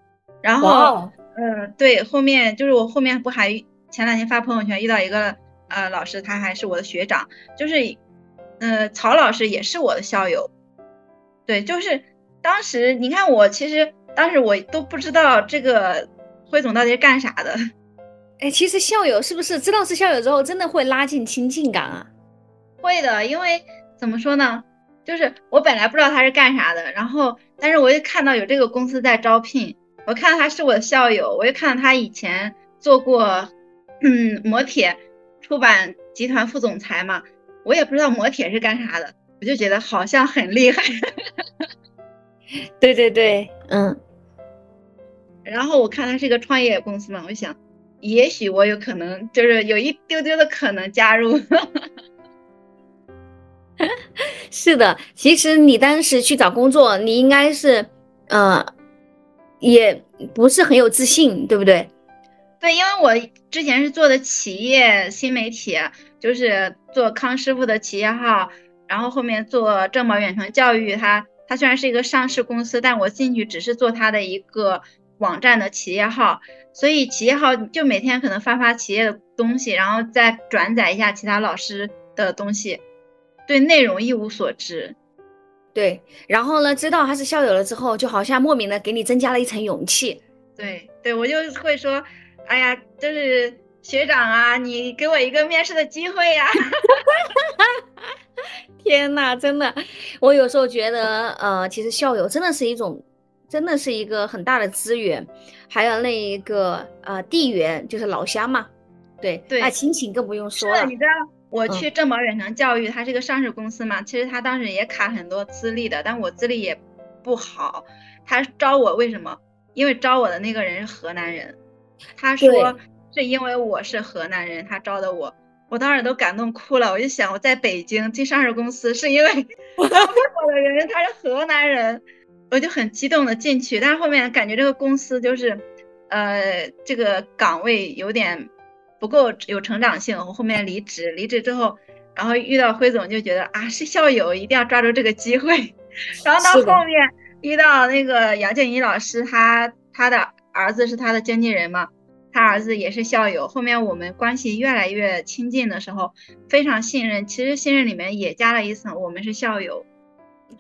然后，嗯，对，后面就是我后面不还。前两天发朋友圈遇到一个呃老师，他还是我的学长，就是，呃曹老师也是我的校友，对，就是当时你看我其实当时我都不知道这个辉总到底是干啥的，[laughs] 哎，其实校友是不是知道是校友之后，真的会拉近亲近感啊？会的，因为怎么说呢，就是我本来不知道他是干啥的，然后但是我又看到有这个公司在招聘，我看到他是我的校友，我又看到他以前做过。嗯，磨铁出版集团副总裁嘛，我也不知道磨铁是干啥的，我就觉得好像很厉害。[laughs] 对对对，嗯。然后我看他是一个创业公司嘛，我想，也许我有可能就是有一丢丢的可能加入。[laughs] 是的，其实你当时去找工作，你应该是，呃，也不是很有自信，对不对？对，因为我之前是做的企业新媒体，就是做康师傅的企业号，然后后面做正宝远程教育，它它虽然是一个上市公司，但我进去只是做它的一个网站的企业号，所以企业号就每天可能发发企业的东西，然后再转载一下其他老师的东西，对内容一无所知。对，然后呢，知道他是校友了之后，就好像莫名的给你增加了一层勇气。对，对我就会说。哎呀，就是学长啊，你给我一个面试的机会呀！[laughs] 天呐，真的，我有时候觉得，呃，其实校友真的是一种，真的是一个很大的资源。还有那一个呃地缘，就是老乡嘛，对对，那亲情更不用说了。你知道，我去正宝远程教育，它是一个上市公司嘛，其实他当时也卡很多资历的，但我资历也不好，他招我为什么？因为招我的那个人是河南人。他说是因为我是河南人，他招的我，我当时都感动哭了。我就想我在北京进上市公司，是因为 [laughs] 招我的人他是河南人，我就很激动的进去，但是后面感觉这个公司就是，呃，这个岗位有点不够有成长性，我后面离职，离职之后，然后遇到辉总就觉得啊是校友，一定要抓住这个机会，[laughs] 然后到后面遇到那个杨建怡老师，他他的儿子是他的经纪人嘛。他儿子也是校友，后面我们关系越来越亲近的时候，非常信任。其实信任里面也加了一层，我们是校友。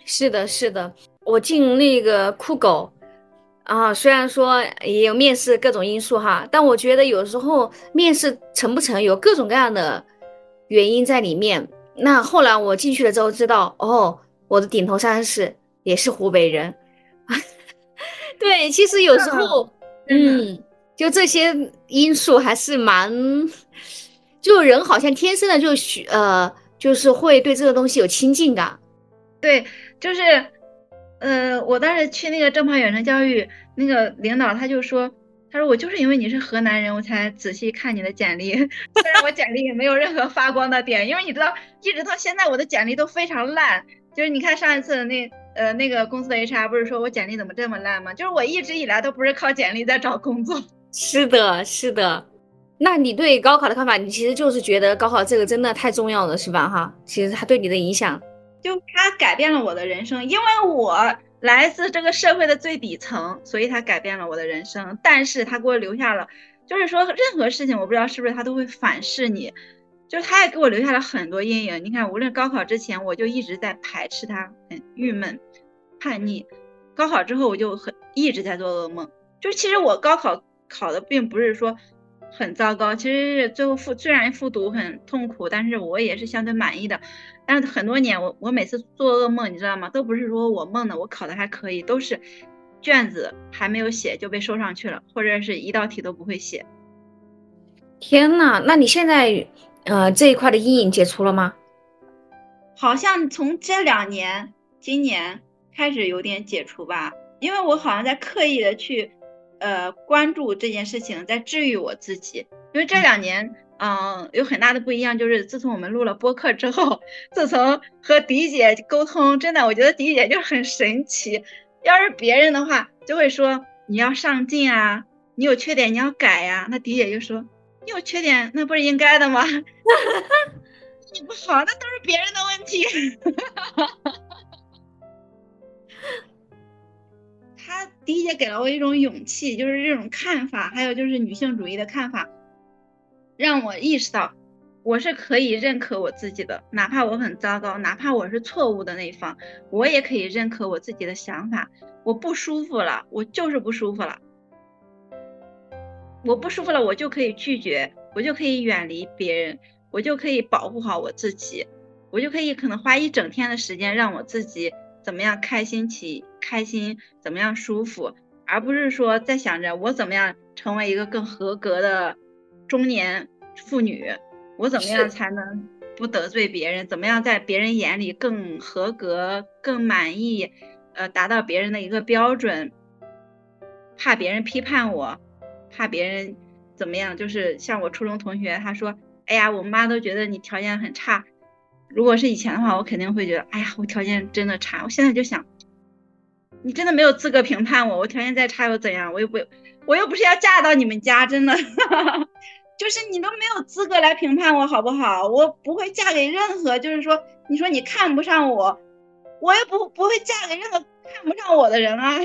是的，是的。我进那个酷狗啊，虽然说也有面试各种因素哈，但我觉得有时候面试成不成有各种各样的原因在里面。那后来我进去了之后知道，哦，我的顶头上司也是湖北人。[laughs] 对，其实有时 [laughs] 候，嗯。就这些因素还是蛮，就人好像天生的就许呃，就是会对这个东西有亲近感。对，就是，呃，我当时去那个正派远程教育，那个领导他就说，他说我就是因为你是河南人，我才仔细看你的简历。[laughs] 虽然我简历也没有任何发光的点，因为你知道，一直到现在我的简历都非常烂。就是你看上一次那呃那个公司的 HR 不是说我简历怎么这么烂吗？就是我一直以来都不是靠简历在找工作。[laughs] 是的，是的。那你对高考的看法，你其实就是觉得高考这个真的太重要了，是吧？哈，其实它对你的影响，就它改变了我的人生，因为我来自这个社会的最底层，所以它改变了我的人生。但是它给我留下了，就是说任何事情，我不知道是不是它都会反噬你，就是它也给我留下了很多阴影。你看，无论高考之前，我就一直在排斥他，很郁闷、叛逆；高考之后，我就很一直在做噩梦。就其实我高考。考的并不是说很糟糕，其实是最后复虽然复读很痛苦，但是我也是相对满意的。但是很多年我我每次做噩梦，你知道吗？都不是说我梦的，我考的还可以，都是卷子还没有写就被收上去了，或者是一道题都不会写。天呐，那你现在呃这一块的阴影解除了吗？好像从这两年，今年开始有点解除吧，因为我好像在刻意的去。呃，关注这件事情，在治愈我自己。因为这两年，嗯，有很大的不一样，就是自从我们录了播客之后，自从和迪姐沟通，真的，我觉得迪姐就很神奇。要是别人的话，就会说你要上进啊，你有缺点你要改呀。那迪姐就说有缺点，那不是应该的吗？[laughs] 你不好，那都是别人的问题。他第一节给了我一种勇气，就是这种看法，还有就是女性主义的看法，让我意识到我是可以认可我自己的，哪怕我很糟糕，哪怕我是错误的那一方，我也可以认可我自己的想法。我不舒服了，我就是不舒服了，我不舒服了，我就可以拒绝，我就可以远离别人，我就可以保护好我自己，我就可以可能花一整天的时间让我自己。怎么样开心起开心，怎么样舒服，而不是说在想着我怎么样成为一个更合格的中年妇女，我怎么样才能不得罪别人，怎么样在别人眼里更合格、更满意，呃，达到别人的一个标准，怕别人批判我，怕别人怎么样，就是像我初中同学，他说，哎呀，我妈都觉得你条件很差。如果是以前的话，我肯定会觉得，哎呀，我条件真的差。我现在就想，你真的没有资格评判我，我条件再差又怎样？我又不，我又不是要嫁到你们家，真的，[laughs] 就是你都没有资格来评判我，好不好？我不会嫁给任何，就是说，你说你看不上我，我又不不会嫁给任何看不上我的人啊。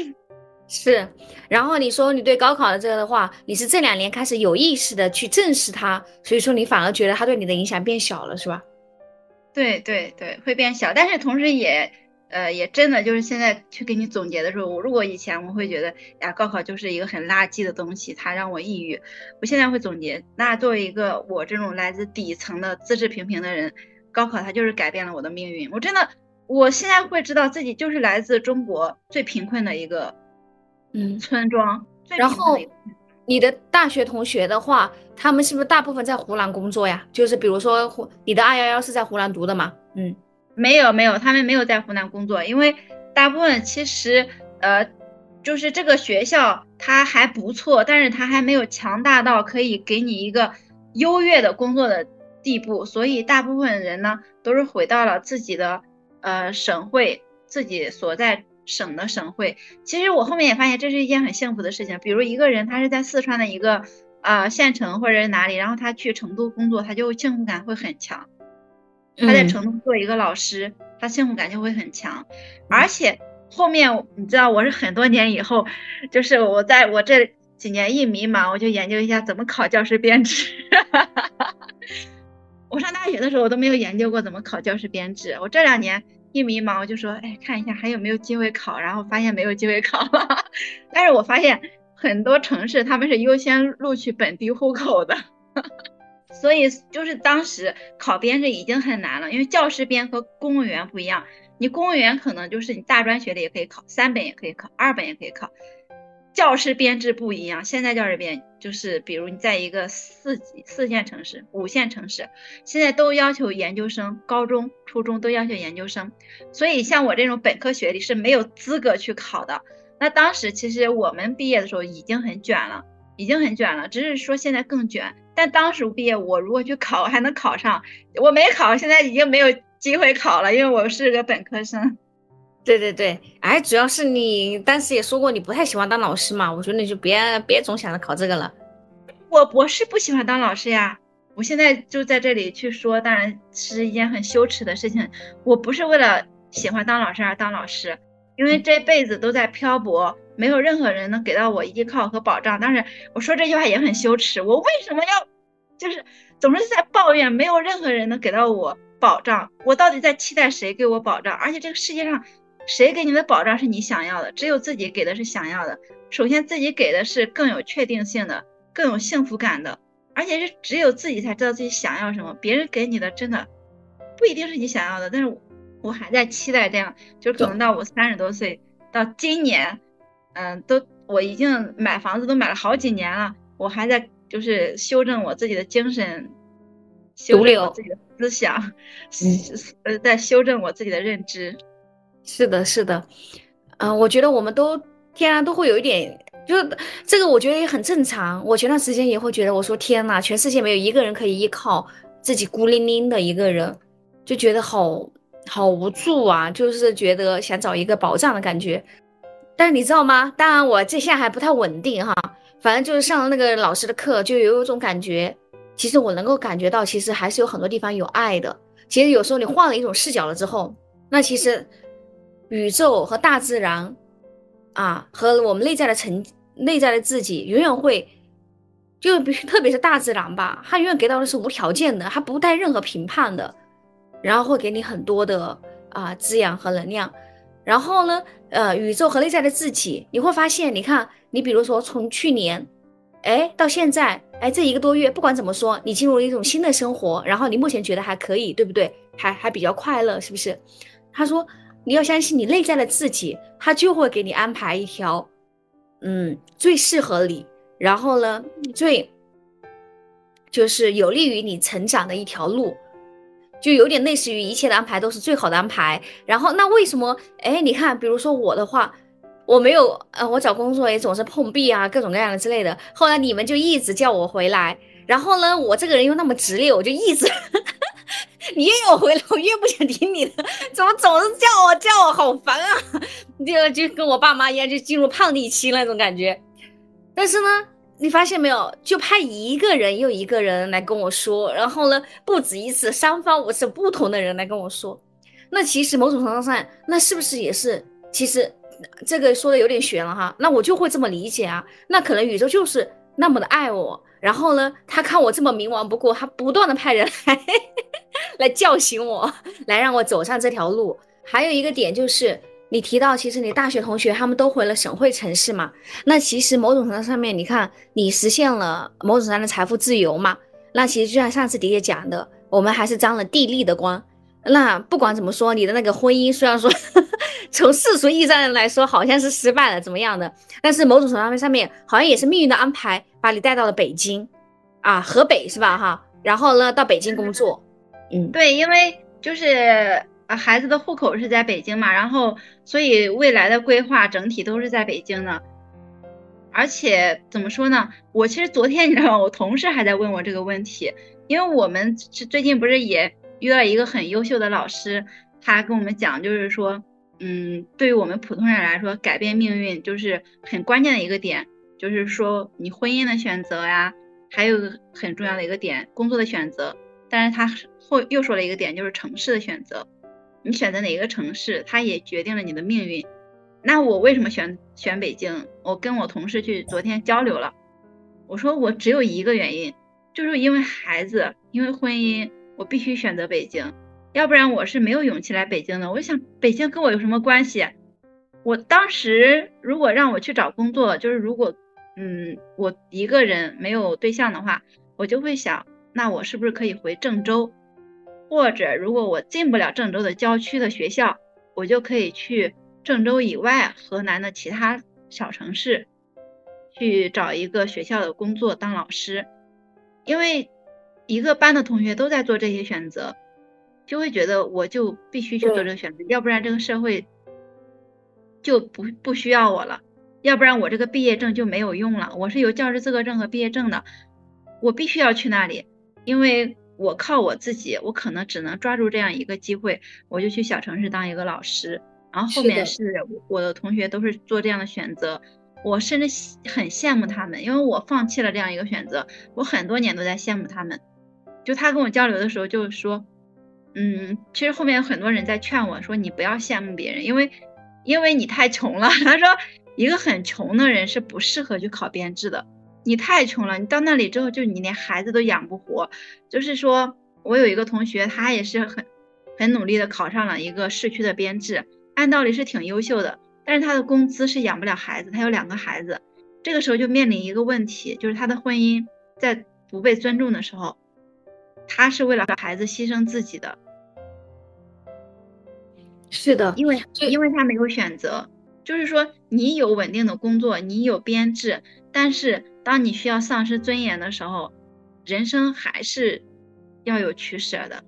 是，然后你说你对高考的这个的话，你是这两年开始有意识的去正视它，所以说你反而觉得它对你的影响变小了，是吧？对对对，会变小，但是同时也，呃，也真的就是现在去给你总结的时候，我如果以前我会觉得呀，高考就是一个很垃圾的东西，它让我抑郁。我现在会总结，那作为一个我这种来自底层的资质平平的人，高考它就是改变了我的命运。我真的，我现在会知道自己就是来自中国最贫困的一个，嗯，村庄。然后。你的大学同学的话，他们是不是大部分在湖南工作呀？就是比如说，湖你的二幺幺是在湖南读的吗？嗯，没有没有，他们没有在湖南工作，因为大部分其实呃，就是这个学校它还不错，但是它还没有强大到可以给你一个优越的工作的地步，所以大部分人呢都是回到了自己的呃省会，自己所在省的省会。其实我后面也发现这是一件很幸福的事情。比如一个人他是在四川的一个呃县城或者是哪里，然后他去成都工作，他就幸福感会很强。他在成都做一个老师，他幸福感就会很强。而且后面你知道我是很多年以后，就是我在我这几年一迷茫，我就研究一下怎么考教师编制。[laughs] 我上大学的时候，我都没有研究过怎么考教师编制。我这两年一迷茫，我就说，哎，看一下还有没有机会考，然后发现没有机会考了。[laughs] 但是我发现很多城市他们是优先录取本地户口的，[laughs] 所以就是当时考编制已经很难了，因为教师编和公务员不一样，你公务员可能就是你大专学历也可以考，三本也可以考，二本也可以考。教师编制不一样，现在教师编就是，比如你在一个四级、四线城市、五线城市，现在都要求研究生，高中、初中都要求研究生，所以像我这种本科学历是没有资格去考的。那当时其实我们毕业的时候已经很卷了，已经很卷了，只是说现在更卷。但当时毕业，我如果去考，还能考上，我没考，现在已经没有机会考了，因为我是个本科生。对对对，哎，主要是你当时也说过你不太喜欢当老师嘛，我觉得你就别别总想着考这个了。我我是不喜欢当老师呀，我现在就在这里去说，当然是一件很羞耻的事情。我不是为了喜欢当老师而当老师，因为这辈子都在漂泊，没有任何人能给到我依靠和保障。但是我说这句话也很羞耻，我为什么要就是总是在抱怨没有任何人能给到我保障？我到底在期待谁给我保障？而且这个世界上。谁给你的保障是你想要的？只有自己给的是想要的。首先，自己给的是更有确定性的、更有幸福感的，而且是只有自己才知道自己想要什么。别人给你的真的不一定是你想要的。但是我还在期待这样，就可能到我三十多岁，到今年，嗯，都我已经买房子都买了好几年了，我还在就是修正我自己的精神，修正我自己的思想，呃，在修正我自己的认知。是的，是的，嗯，我觉得我们都天然都会有一点，就是这个，我觉得也很正常。我前段时间也会觉得，我说天呐，全世界没有一个人可以依靠，自己孤零零的一个人，就觉得好好无助啊，就是觉得想找一个保障的感觉。但是你知道吗？当然我这现在还不太稳定哈，反正就是上了那个老师的课，就有一种感觉，其实我能够感觉到，其实还是有很多地方有爱的。其实有时候你换了一种视角了之后，那其实。宇宙和大自然，啊，和我们内在的成内在的自己，永远会，就比 [laughs] 特别是大自然吧，它永远给到的是无条件的，它不带任何评判的，然后会给你很多的啊滋养和能量。然后呢，呃，宇宙和内在的自己，你会发现，你看，你比如说从去年，哎，到现在，哎，这一个多月，不管怎么说，你进入了一种新的生活，然后你目前觉得还可以，对不对？还还比较快乐，是不是？他说。你要相信你内在的自己，他就会给你安排一条，嗯，最适合你，然后呢，最就是有利于你成长的一条路，就有点类似于一切的安排都是最好的安排。然后那为什么？哎，你看，比如说我的话，我没有，呃，我找工作也总是碰壁啊，各种各样的之类的。后来你们就一直叫我回来，然后呢，我这个人又那么直烈，我就一直。你越我回来，我越不想听你的，怎么总是叫我叫我，好烦啊！[laughs] 就就跟我爸妈一样，就进入叛逆期那种感觉。但是呢，你发现没有，就派一个人又一个人来跟我说，然后呢，不止一次，三番五次不同的人来跟我说。那其实某种程度上，那是不是也是？其实这个说的有点悬了哈。那我就会这么理解啊。那可能宇宙就是那么的爱我。然后呢，他看我这么冥顽不过，他不断的派人 [laughs] 来来叫醒我，来让我走上这条路。还有一个点就是，你提到其实你大学同学他们都回了省会城市嘛，那其实某种程度上面，你看你实现了某种上的财富自由嘛，那其实就像上次迪姐讲的，我们还是沾了地利的光。那不管怎么说，你的那个婚姻虽然说从世俗意义上来说好像是失败了，怎么样的？但是某种程度上面，好像也是命运的安排，把你带到了北京，啊，河北是吧？哈，然后呢，到北京工作。嗯，对，因为就是，孩子的户口是在北京嘛，然后所以未来的规划整体都是在北京的。而且怎么说呢？我其实昨天你知道吗？我同事还在问我这个问题，因为我们最近不是也。遇到一个很优秀的老师，他跟我们讲，就是说，嗯，对于我们普通人来说，改变命运就是很关键的一个点，就是说你婚姻的选择呀，还有很重要的一个点，工作的选择。但是他后又说了一个点，就是城市的选择，你选择哪一个城市，它也决定了你的命运。那我为什么选选北京？我跟我同事去昨天交流了，我说我只有一个原因，就是因为孩子，因为婚姻，我必须选择北京，要不然我是没有勇气来北京的。我想北京跟我有什么关系？我当时如果让我去找工作，就是如果嗯我一个人没有对象的话，我就会想。那我是不是可以回郑州？或者如果我进不了郑州的郊区的学校，我就可以去郑州以外河南的其他小城市去找一个学校的工作当老师。因为一个班的同学都在做这些选择，就会觉得我就必须去做这个选择，要不然这个社会就不不需要我了，要不然我这个毕业证就没有用了。我是有教师资格证和毕业证的，我必须要去那里。因为我靠我自己，我可能只能抓住这样一个机会，我就去小城市当一个老师。然后后面是我的同学都是做这样的选择，我甚至很羡慕他们，因为我放弃了这样一个选择，我很多年都在羡慕他们。就他跟我交流的时候，就是说，嗯，其实后面有很多人在劝我说，你不要羡慕别人，因为因为你太穷了。[laughs] 他说，一个很穷的人是不适合去考编制的。你太穷了，你到那里之后，就你连孩子都养不活。就是说我有一个同学，他也是很很努力的考上了一个市区的编制，按道理是挺优秀的，但是他的工资是养不了孩子，他有两个孩子，这个时候就面临一个问题，就是他的婚姻在不被尊重的时候，他是为了孩子牺牲自己的。是的，因为因为他没有选择，就是说你有稳定的工作，你有编制，但是。当你需要丧失尊严的时候，人生还是要有取舍的。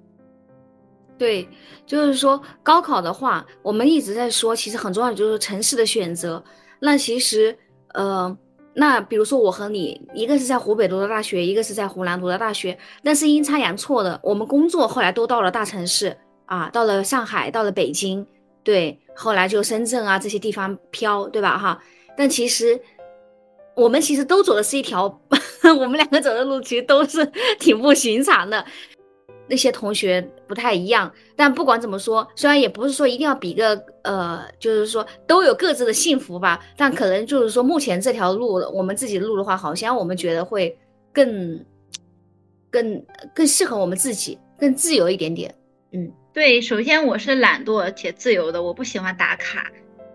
对，就是说高考的话，我们一直在说，其实很重要的就是城市的选择。那其实，呃，那比如说我和你，一个是在湖北读的大学，一个是在湖南读的大学，但是阴差阳错的，我们工作后来都到了大城市啊，到了上海，到了北京，对，后来就深圳啊这些地方飘，对吧？哈，但其实。我们其实都走的是一条，[laughs] 我们两个走的路其实都是 [laughs] 挺不寻常的。那些同学不太一样，但不管怎么说，虽然也不是说一定要比个呃，就是说都有各自的幸福吧，但可能就是说目前这条路，我们自己路的话，好像我们觉得会更更更适合我们自己，更自由一点点。嗯，对，首先我是懒惰且自由的，我不喜欢打卡。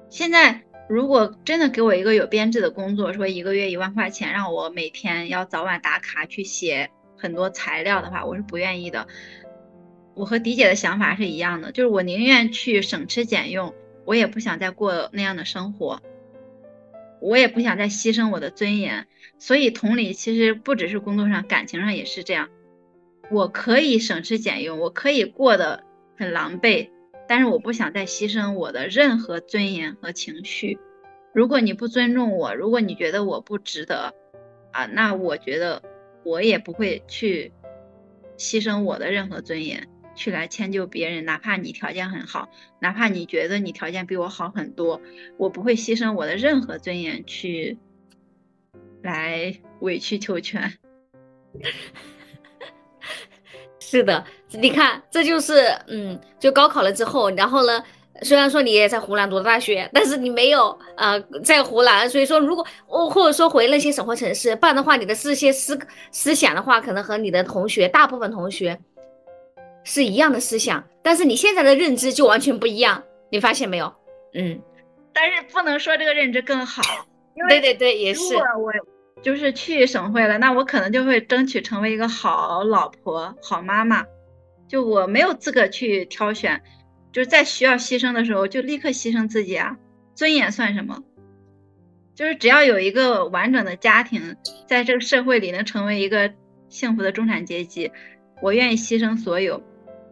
现在。如果真的给我一个有编制的工作，说一个月一万块钱，让我每天要早晚打卡去写很多材料的话，我是不愿意的。我和迪姐的想法是一样的，就是我宁愿去省吃俭用，我也不想再过那样的生活，我也不想再牺牲我的尊严。所以同理，其实不只是工作上，感情上也是这样。我可以省吃俭用，我可以过得很狼狈。但是我不想再牺牲我的任何尊严和情绪。如果你不尊重我，如果你觉得我不值得，啊，那我觉得我也不会去牺牲我的任何尊严去来迁就别人。哪怕你条件很好，哪怕你觉得你条件比我好很多，我不会牺牲我的任何尊严去来委曲求全。[laughs] 是的，你看，这就是，嗯，就高考了之后，然后呢，虽然说你也在湖南读的大学，但是你没有，呃，在湖南，所以说，如果我或者说回那些省会城市，不然的话，你的这些思思想的话，可能和你的同学，大部分同学是一样的思想，但是你现在的认知就完全不一样，你发现没有？嗯，但是不能说这个认知更好，对对对，也是。我就是去省会了，那我可能就会争取成为一个好老婆、好妈妈。就我没有资格去挑选，就是在需要牺牲的时候就立刻牺牲自己啊，尊严算什么？就是只要有一个完整的家庭，在这个社会里能成为一个幸福的中产阶级，我愿意牺牲所有。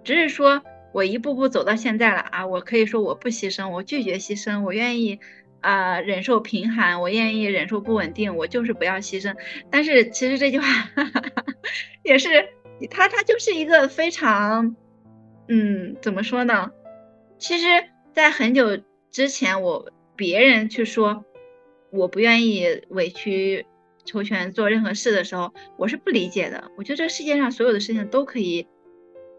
只是说我一步步走到现在了啊，我可以说我不牺牲，我拒绝牺牲，我愿意。啊，忍受贫寒，我愿意忍受不稳定，我就是不要牺牲。但是其实这句话也是，他他就是一个非常，嗯，怎么说呢？其实，在很久之前我别人去说我不愿意委曲求全做任何事的时候，我是不理解的。我觉得这世界上所有的事情都可以，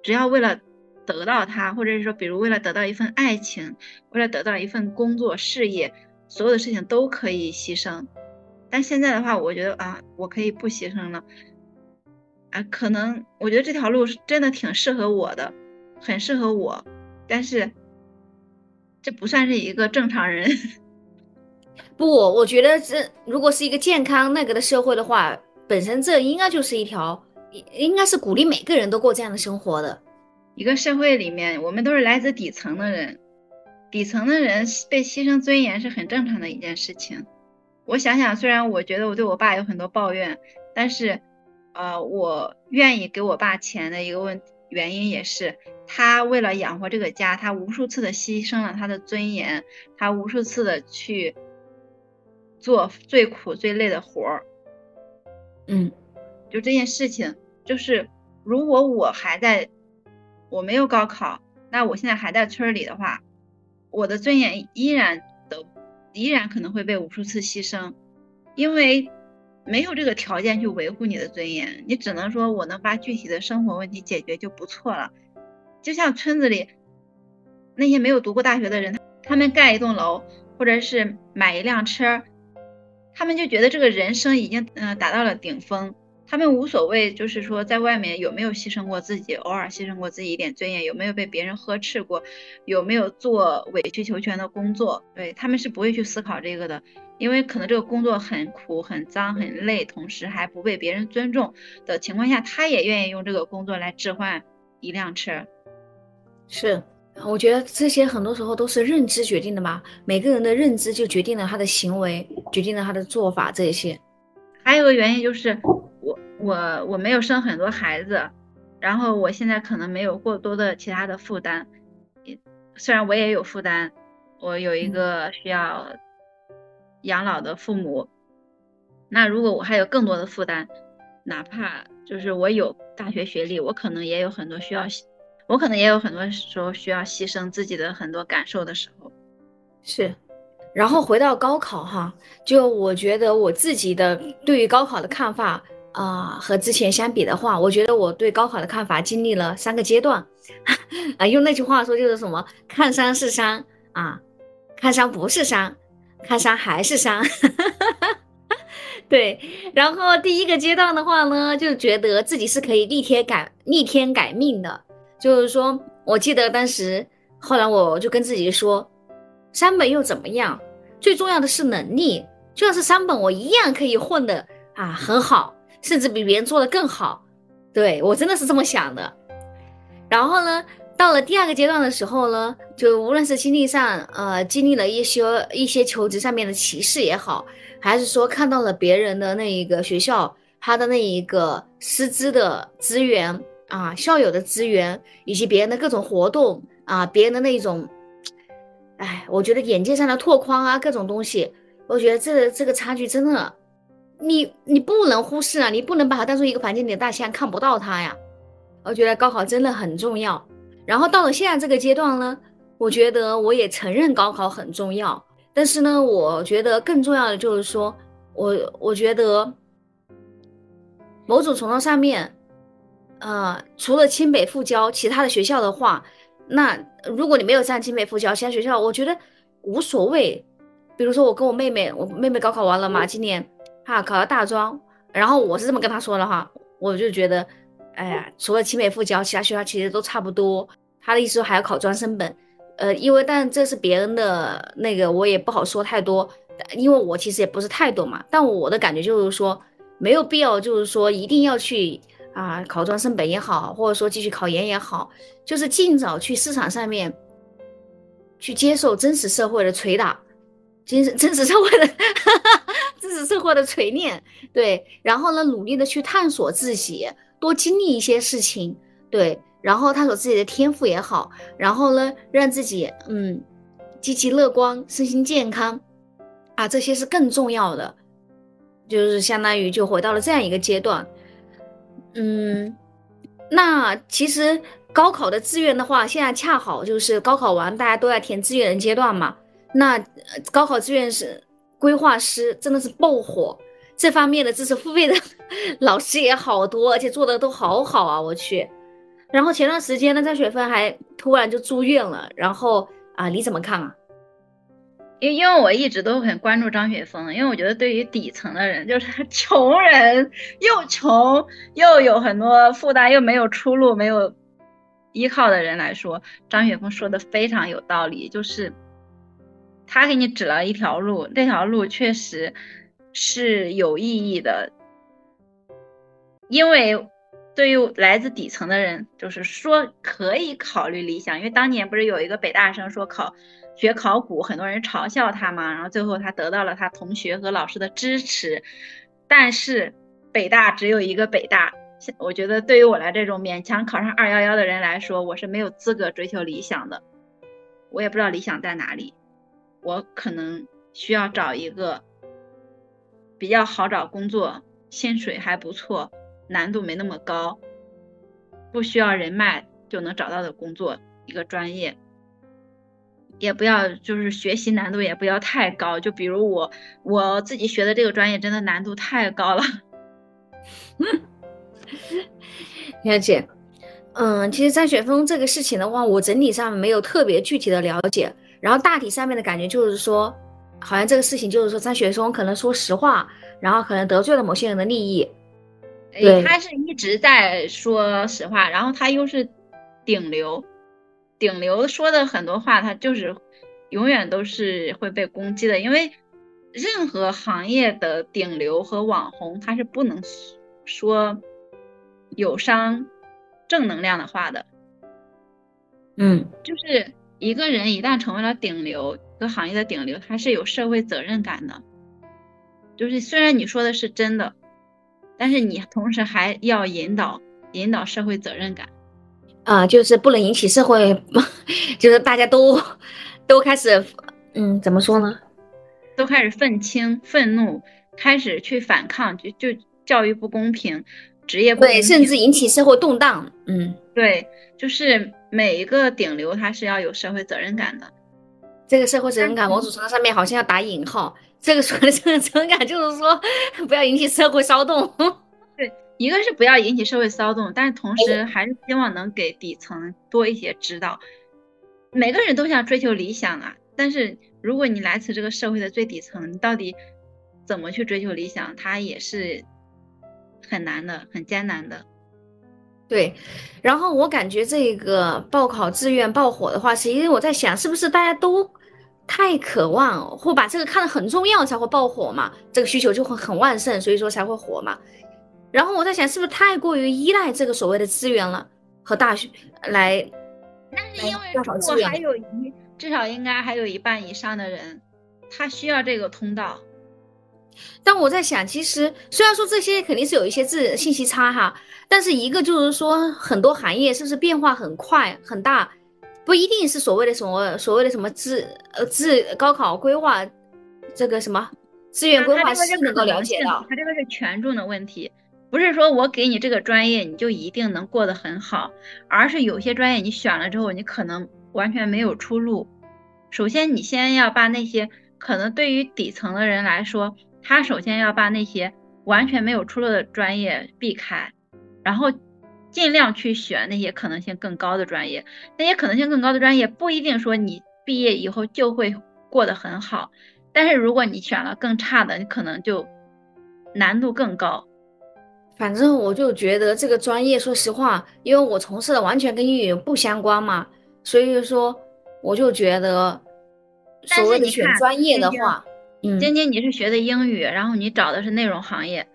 只要为了得到它，或者是说，比如为了得到一份爱情，为了得到一份工作事业，所有的事情都可以牺牲。但现在的话，我觉得啊，我可以不牺牲了。啊，可能我觉得这条路是真的挺适合我的，很适合我，但是这不算是一个正常人。[laughs] 不，我觉得这如果是一个健康那个的社会的话，本身这应该就是一条，应该是鼓励每个人都过这样的生活的一个社会里面，我们都是来自底层的人，底层的人被牺牲尊严是很正常的一件事情。我想想，虽然我觉得我对我爸有很多抱怨，但是。呃，我愿意给我爸钱的一个问原因也是，他为了养活这个家，他无数次的牺牲了他的尊严，他无数次的去做最苦最累的活儿。嗯，就这件事情，就是如果我还在，我没有高考，那我现在还在村里的话，我的尊严依然的，依然可能会被无数次牺牲，因为。没有这个条件去维护你的尊严，你只能说我能把具体的生活问题解决就不错了。就像村子里那些没有读过大学的人，他们盖一栋楼或者是买一辆车，他们就觉得这个人生已经嗯达到了顶峰。他们无所谓，就是说在外面有没有牺牲过自己，偶尔牺牲过自己一点尊严，有没有被别人呵斥过，有没有做委曲求全的工作，对他们是不会去思考这个的，因为可能这个工作很苦、很脏、很累，同时还不被别人尊重的情况下，他也愿意用这个工作来置换一辆车。是，我觉得这些很多时候都是认知决定的嘛，每个人的认知就决定了他的行为，决定了他的做法，这些。还有个原因就是。我我我没有生很多孩子，然后我现在可能没有过多的其他的负担，虽然我也有负担，我有一个需要养老的父母，那如果我还有更多的负担，哪怕就是我有大学学历，我可能也有很多需要，我可能也有很多时候需要牺牲自己的很多感受的时候，是，然后回到高考哈，就我觉得我自己的对于高考的看法。啊，和之前相比的话，我觉得我对高考的看法经历了三个阶段。[laughs] 啊，用那句话说就是什么？看山是山啊，看山不是山，看山还是山。[laughs] 对，然后第一个阶段的话呢，就觉得自己是可以逆天改逆天改命的。就是说，我记得当时，后来我就跟自己说，三本又怎么样？最重要的是能力，就算是三本，我一样可以混的啊很好。甚至比别人做的更好，对我真的是这么想的。然后呢，到了第二个阶段的时候呢，就无论是经历上，呃，经历了一些一些求职上面的歧视也好，还是说看到了别人的那一个学校，他的那一个师资的资源啊，校友的资源，以及别人的各种活动啊，别人的那种，哎，我觉得眼界上的拓宽啊，各种东西，我觉得这这个差距真的。你你不能忽视啊！你不能把它当做一个房间里的大象看不到它呀。我觉得高考真的很重要。然后到了现在这个阶段呢，我觉得我也承认高考很重要。但是呢，我觉得更重要的就是说，我我觉得某种程度上面，呃，除了清北复交，其他的学校的话，那如果你没有上清北复交，其他学校我觉得无所谓。比如说我跟我妹妹，我妹妹高考完了嘛，今年。哈，考了大专，然后我是这么跟他说的哈，我就觉得，哎呀，除了清北复交，其他学校其实都差不多。他的意思说还要考专升本，呃，因为但这是别人的那个，我也不好说太多，因为我其实也不是太懂嘛。但我的感觉就是说，没有必要，就是说一定要去啊考专升本也好，或者说继续考研也好，就是尽早去市场上面去接受真实社会的捶打。真实真实社会的，[laughs] 真实社会的锤炼，对，然后呢，努力的去探索自己，多经历一些事情，对，然后探索自己的天赋也好，然后呢，让自己嗯积极乐观，身心健康啊，这些是更重要的，就是相当于就回到了这样一个阶段，嗯，那其实高考的志愿的话，现在恰好就是高考完大家都在填志愿的阶段嘛。那高考志愿是规划师真的是爆火，这方面的知识付费的 [laughs] 老师也好多，而且做的都好好啊，我去。然后前段时间呢，张雪峰还突然就住院了，然后啊，你怎么看啊？因因为我一直都很关注张雪峰，因为我觉得对于底层的人，就是 [laughs] 穷人又穷又有很多负担又没有出路没有依靠的人来说，张雪峰说的非常有道理，就是他给你指了一条路，这条路确实是有意义的，因为对于来自底层的人，就是说可以考虑理想，因为当年不是有一个北大生说考。学考古，很多人嘲笑他嘛，然后最后他得到了他同学和老师的支持。但是北大只有一个北大，我觉得对于我来这种勉强考上二幺幺的人来说，我是没有资格追求理想的。我也不知道理想在哪里，我可能需要找一个比较好找工作、薪水还不错、难度没那么高、不需要人脉就能找到的工作一个专业。也不要，就是学习难度也不要太高。就比如我我自己学的这个专业，真的难度太高了。[laughs] 了解，嗯，其实张雪峰这个事情的话，我整体上没有特别具体的了解，然后大体上面的感觉就是说，好像这个事情就是说张雪峰可能说实话，然后可能得罪了某些人的利益。对，他是一直在说实话，然后他又是顶流。顶流说的很多话，他就是永远都是会被攻击的，因为任何行业的顶流和网红，他是不能说有伤正能量的话的。嗯，就是一个人一旦成为了顶流，一个行业的顶流，他是有社会责任感的。就是虽然你说的是真的，但是你同时还要引导引导社会责任感。啊，就是不能引起社会，[laughs] 就是大家都都开始，嗯，怎么说呢？都开始愤青、愤怒，开始去反抗，就就教育不公平，职业不对，甚至引起社会动荡。嗯，对，就是每一个顶流，他是要有社会责任感的。这个社会责任感，某种程度上面好像要打引号。这个说的 [laughs] 这个责任感，就是说 [laughs] 不要引起社会骚动。一个是不要引起社会骚动，但是同时还是希望能给底层多一些指导。每个人都想追求理想啊，但是如果你来自这个社会的最底层，你到底怎么去追求理想，它也是很难的，很艰难的。对，然后我感觉这个报考志愿爆火的话，是因为我在想，是不是大家都太渴望或把这个看得很重要才会爆火嘛？这个需求就会很旺盛，所以说才会火嘛。然后我在想，是不是太过于依赖这个所谓的资源了和大学来？那是因为如果还有一至少应该还有一半以上的人，他需要这个通道。但我在想，其实虽然说这些肯定是有一些自信息差哈，但是一个就是说很多行业是不是变化很快很大，不一定是所谓的什么所谓的什么自呃资高考规划这个什么资源规划是能够了解到，他这个是权重的问题。不是说我给你这个专业你就一定能过得很好，而是有些专业你选了之后你可能完全没有出路。首先，你先要把那些可能对于底层的人来说，他首先要把那些完全没有出路的专业避开，然后尽量去选那些可能性更高的专业。那些可能性更高的专业不一定说你毕业以后就会过得很好，但是如果你选了更差的，你可能就难度更高。反正我就觉得这个专业，说实话，因为我从事的完全跟英语不相关嘛，所以说我就觉得，所谓你选专业的话，嗯，晶晶你是学的英语，然后你找的是内容行业，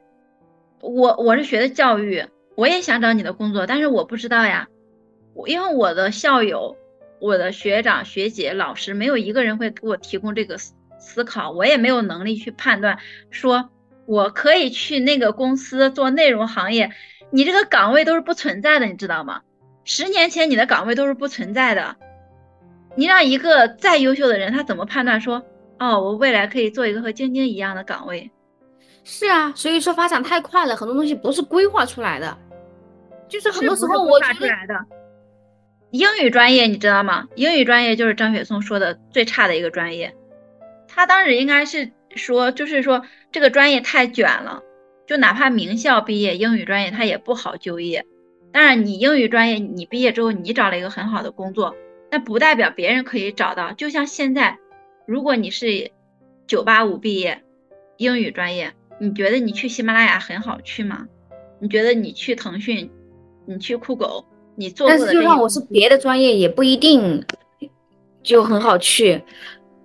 我我是学的教育，我也想找你的工作，但是我不知道呀，我因为我的校友、我的学长、学姐、老师没有一个人会给我提供这个思思考，我也没有能力去判断说。我可以去那个公司做内容行业，你这个岗位都是不存在的，你知道吗？十年前你的岗位都是不存在的。你让一个再优秀的人，他怎么判断说，哦，我未来可以做一个和晶晶一样的岗位？是啊，所以说发展太快了，很多东西不是规划出来的，就是很多时候我觉得。英语专业你知道吗？英语专业就是张雪松说的最差的一个专业。他当时应该是说，就是说这个专业太卷了，就哪怕名校毕业，英语专业他也不好就业。当然，你英语专业你毕业之后，你找了一个很好的工作，那不代表别人可以找到。就像现在，如果你是九八五毕业，英语专业，你觉得你去喜马拉雅很好去吗？你觉得你去腾讯，你去酷狗，你做但是就算我是别的专业，也不一定就很好去。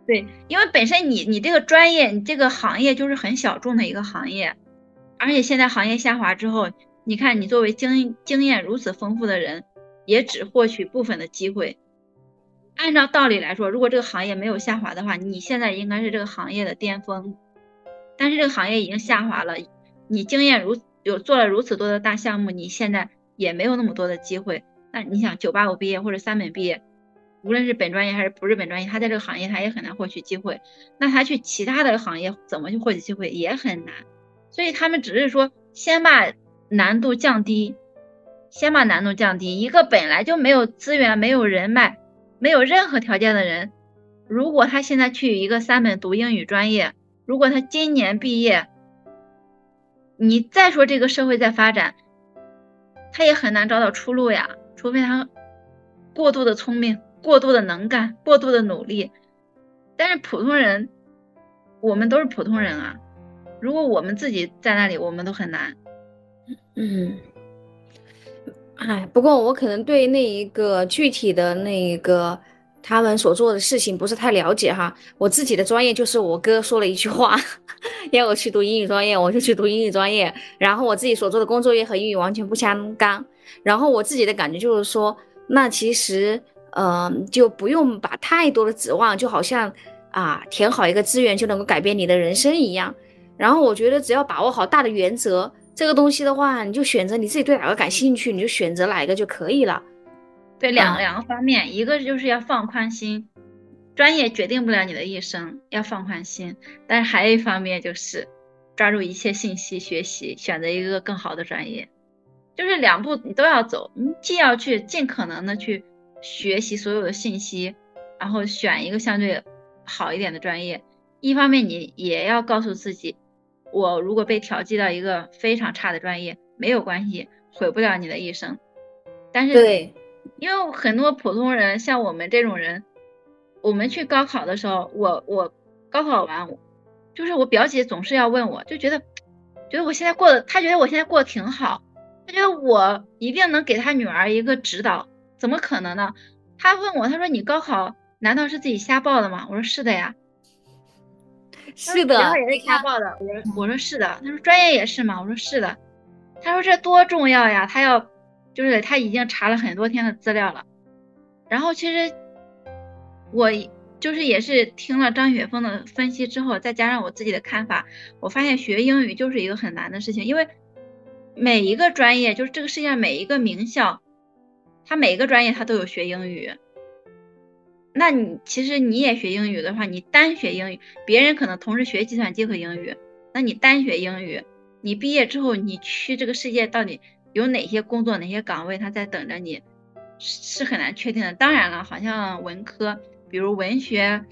对，因为本身你你这个专业，你这个行业就是很小众的一个行业，而且现在行业下滑之后，你看你作为经经验如此丰富的人，也只获取部分的机会。按照道理来说，如果这个行业没有下滑的话，你现在应该是这个行业的巅峰。但是这个行业已经下滑了，你经验如有做了如此多的大项目，你现在也没有那么多的机会。那你想，九八五毕业或者三本毕业。无论是本专业还是不是本专业，他在这个行业他也很难获取机会。那他去其他的行业怎么去获取机会也很难。所以他们只是说先把难度降低，先把难度降低。一个本来就没有资源、没有人脉、没有任何条件的人，如果他现在去一个三本读英语专业，如果他今年毕业，你再说这个社会在发展，他也很难找到出路呀。除非他过度的聪明。过度的能干，过度的努力，但是普通人，我们都是普通人啊。如果我们自己在那里，我们都很难。嗯，哎，不过我可能对那一个具体的那一个他们所做的事情不是太了解哈。我自己的专业就是我哥说了一句话，[laughs] 要我去读英语专业，我就去读英语专业。然后我自己所做的工作也和英语完全不相干。然后我自己的感觉就是说，那其实。嗯，就不用把太多的指望，就好像啊，填好一个志愿就能够改变你的人生一样。然后我觉得只要把握好大的原则，这个东西的话，你就选择你自己对哪个感兴趣，你就选择哪一个就可以了。对，两两个方面，一个就是要放宽心，专业决定不了你的一生，要放宽心。但是还有一方面就是抓住一切信息学习，选择一个更好的专业，就是两步你都要走，你既要去尽可能的去。学习所有的信息，然后选一个相对好一点的专业。一方面，你也要告诉自己，我如果被调剂到一个非常差的专业，没有关系，毁不了你的一生。但是，对，因为很多普通人，像我们这种人，我们去高考的时候，我我高考完，就是我表姐总是要问我，就觉得觉得我现在过得，她觉得我现在过得挺好，她觉得我一定能给她女儿一个指导。怎么可能呢？他问我，他说：“你高考难道是自己瞎报的吗？”我说：“是的呀。”是的，然后也是瞎报的。我说：“我说是的。”他说：“专业也是吗？”我说：“是的。”他说：“这多重要呀！他要就是他已经查了很多天的资料了。然后其实我就是也是听了张雪峰的分析之后，再加上我自己的看法，我发现学英语就是一个很难的事情，因为每一个专业，就是这个世界上每一个名校。他每个专业他都有学英语，那你其实你也学英语的话，你单学英语，别人可能同时学计算机和英语，那你单学英语，你毕业之后你去这个世界到底有哪些工作、哪些岗位他在等着你，是很难确定的。当然了，好像文科，比如文学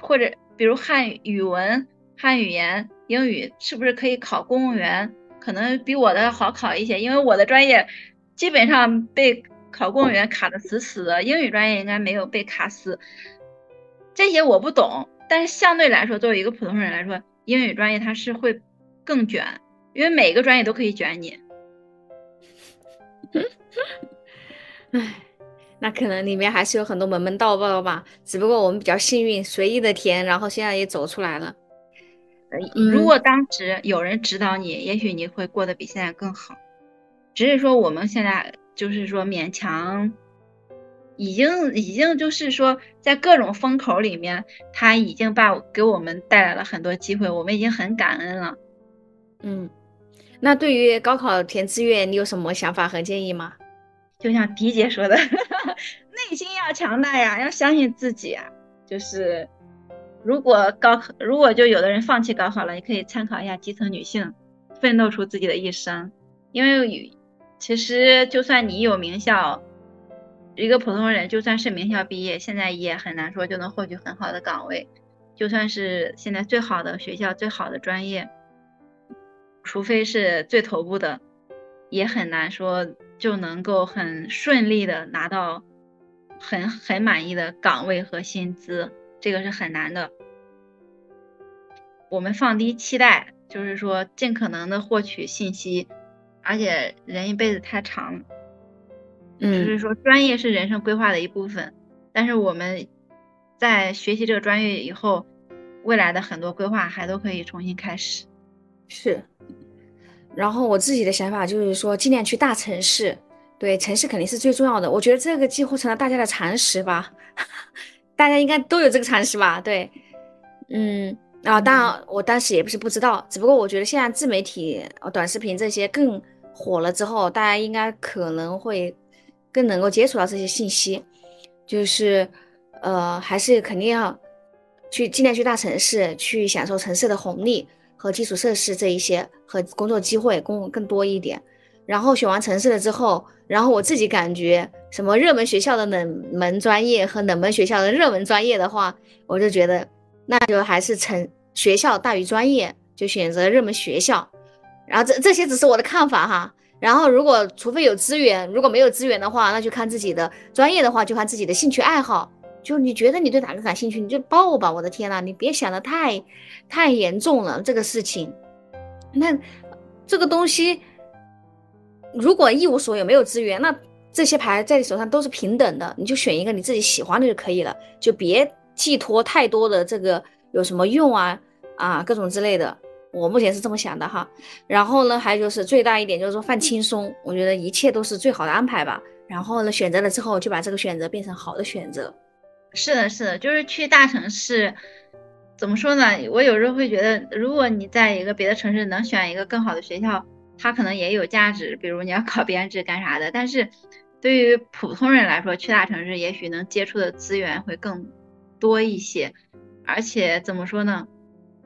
或者比如汉语文、汉语言、英语，是不是可以考公务员？可能比我的好考一些，因为我的专业基本上被。考公务员卡的死死的，英语专业应该没有被卡死。这些我不懂，但是相对来说，作为一个普通人来说，英语专业它是会更卷，因为每个专业都可以卷你。[laughs] 唉，那可能里面还是有很多门门道道吧。只不过我们比较幸运，随意的填，然后现在也走出来了。如果当时有人指导你，也许你会过得比现在更好。只是说我们现在。就是说，勉强已经已经就是说，在各种风口里面，他已经把给我们带来了很多机会，我们已经很感恩了。嗯，那对于高考填志愿，你有什么想法和建议吗？就像迪姐说的，[laughs] 内心要强大呀，要相信自己啊。就是如果高考，如果就有的人放弃高考了，你可以参考一下基层女性，奋斗出自己的一生，因为。其实，就算你有名校，一个普通人就算是名校毕业，现在也很难说就能获取很好的岗位。就算是现在最好的学校、最好的专业，除非是最头部的，也很难说就能够很顺利的拿到很很满意的岗位和薪资，这个是很难的。我们放低期待，就是说尽可能的获取信息，而且人一辈子太长了，就是说专业是人生规划的一部分，但是我们。在学习这个专业以后，未来的很多规划还都可以重新开始。是，然后我自己的想法就是说，尽量去大城市，对，城市肯定是最重要的。我觉得这个几乎成了大家的常识吧，[laughs] 大家应该都有这个常识吧？对，嗯，啊，当然我当时也不是不知道，只不过我觉得现在自媒体、短视频这些更火了之后，大家应该可能会更能够接触到这些信息，就是。呃，还是肯定要去尽量去大城市，去享受城市的红利和基础设施这一些和工作机会更更多一点。然后选完城市了之后，然后我自己感觉什么热门学校的冷门专业和冷门学校的热门专业的话，我就觉得那就还是成学校大于专业，就选择热门学校。然后这这些只是我的看法哈。然后如果除非有资源，如果没有资源的话，那就看自己的专业的话，就看自己的兴趣爱好。就你觉得你对哪个感兴趣，你就报吧。我的天呐，你别想的太，太严重了这个事情。那这个东西，如果一无所有，没有资源，那这些牌在你手上都是平等的，你就选一个你自己喜欢的就可以了，就别寄托太多的这个有什么用啊啊各种之类的。我目前是这么想的哈。然后呢，还就是最大一点就是说放轻松，我觉得一切都是最好的安排吧。然后呢，选择了之后就把这个选择变成好的选择。是的，是的，就是去大城市，怎么说呢？我有时候会觉得，如果你在一个别的城市能选一个更好的学校，它可能也有价值。比如你要考 [laughs] 编制干啥的，但是对于普通人来说，去大城市也许能接触的资源会更多一些。而且怎么说呢？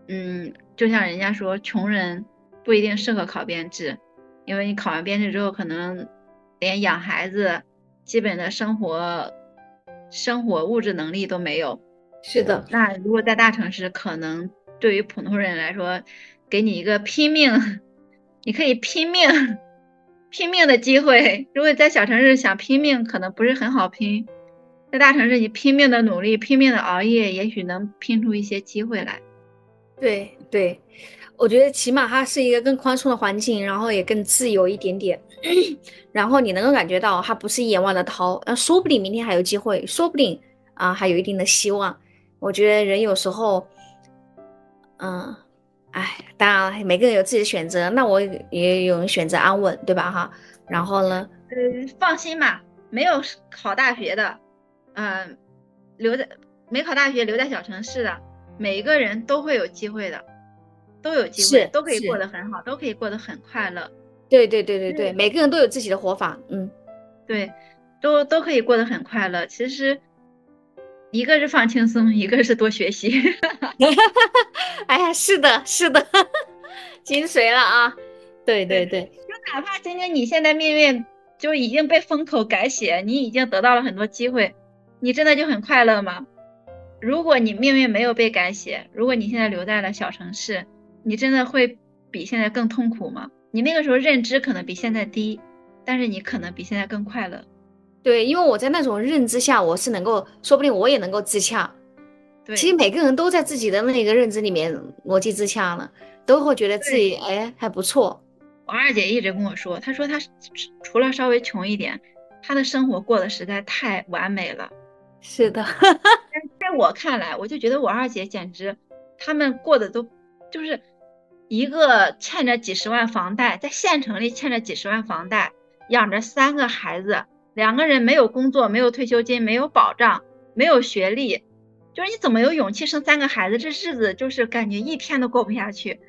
嗯，就像人家说，穷人不一定适合考编制，因为你考完编制之后，可能连养孩子基本的生活。生活物质能力都没有，是的。那如果在大城市，可能对于普通人来说，给你一个拼命，你可以拼命拼命的机会。如果在小城市想拼命，可能不是很好拼。在大城市，你拼命的努力，拼命的熬夜，也许能拼出一些机会来。对对。我觉得起码它是一个更宽松的环境，然后也更自由一点点，[coughs] 然后你能够感觉到它不是一眼望的涛，那说不定明天还有机会，说不定啊还有一定的希望。我觉得人有时候，嗯，哎，当然了每个人有自己的选择，那我也有人选择安稳，对吧？哈，然后呢？呃，放心吧，没有考大学的，嗯，留在没考大学留在小城市的，每一个人都会有机会的。都有机会，都可以过得很好，都可以过得很快乐。对对对对对，每个人都有自己的活法。嗯，对，都都可以过得很快乐。其实，一个是放轻松，一个是多学习。[laughs] 哎呀，是的，是的，[laughs] 精髓了啊！对对对，就哪怕今天你现在命运就已经被风口改写，你已经得到了很多机会，你真的就很快乐吗？如果你命运没有被改写，如果你现在留在了小城市，你真的会比现在更痛苦吗？你那个时候认知可能比现在低，但是你可能比现在更快乐。对，因为我在那种认知下，我是能够，说不定我也能够自洽。对，其实每个人都在自己的那个认知里面逻辑自洽了，都会觉得自己哎还不错。我二姐一直跟我说，她说她除了稍微穷一点，她的生活过得实在太完美了。是的，[laughs] 在我看来，我就觉得我二姐简直，他们过的都就是。一个欠着几十万房贷，在县城里欠着几十万房贷，养着三个孩子，两个人没有工作，没有退休金，没有保障，没有学历，就是你怎么有勇气生三个孩子？这日子就是感觉一天都过不下去。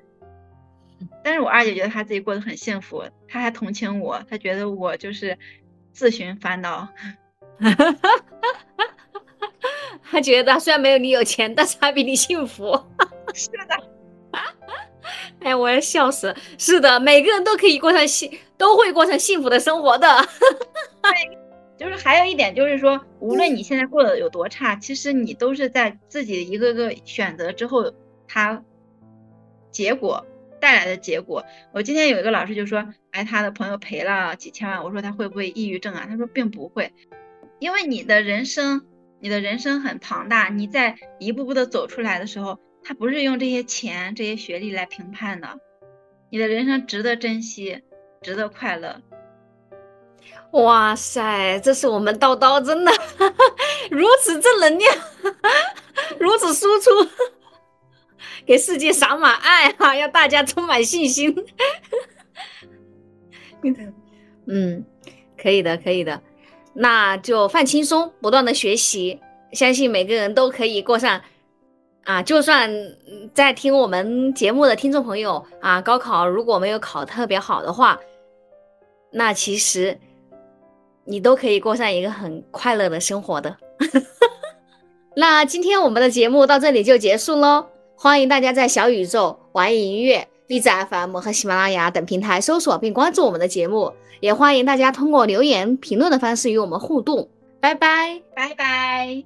但是我二姐觉得她自己过得很幸福，她还同情我，她觉得我就是自寻烦恼哈哈哈哈。[laughs] 她觉得虽然没有你有钱，但是他比你幸福。是的。[laughs] 哎，我要笑死！是的，每个人都可以过上幸，都会过上幸福的生活的。就是还有一点就是说，无论你现在过得有多差，其实你都是在自己一个个选择之后，他结果带来的结果。我今天有一个老师就说，哎，他的朋友赔了几千万，我说他会不会抑郁症啊？他说并不会，因为你的人生，你的人生很庞大，你在一步步的走出来的时候，他不是用这些钱、这些学历来评判的，你的人生值得珍惜，值得快乐。哇塞，这是我们叨叨真的 [laughs] 如此正能量，[laughs] 如此输出，给世界撒满爱哈，要大家充满信心。[laughs] 嗯，可以的，可以的，那就放轻松，不断的学习，相信每个人都可以过上啊，就算在听我们节目的听众朋友啊，高考如果没有考特别好的话，那其实。你都可以过上一个很快乐的生活的。[laughs] 那今天我们的节目到这里就结束喽，欢迎大家在小宇宙、网易音乐、荔枝 FM 和喜马拉雅等平台搜索并关注我们的节目，也欢迎大家通过留言、评论的方式与我们互动。拜拜，拜拜。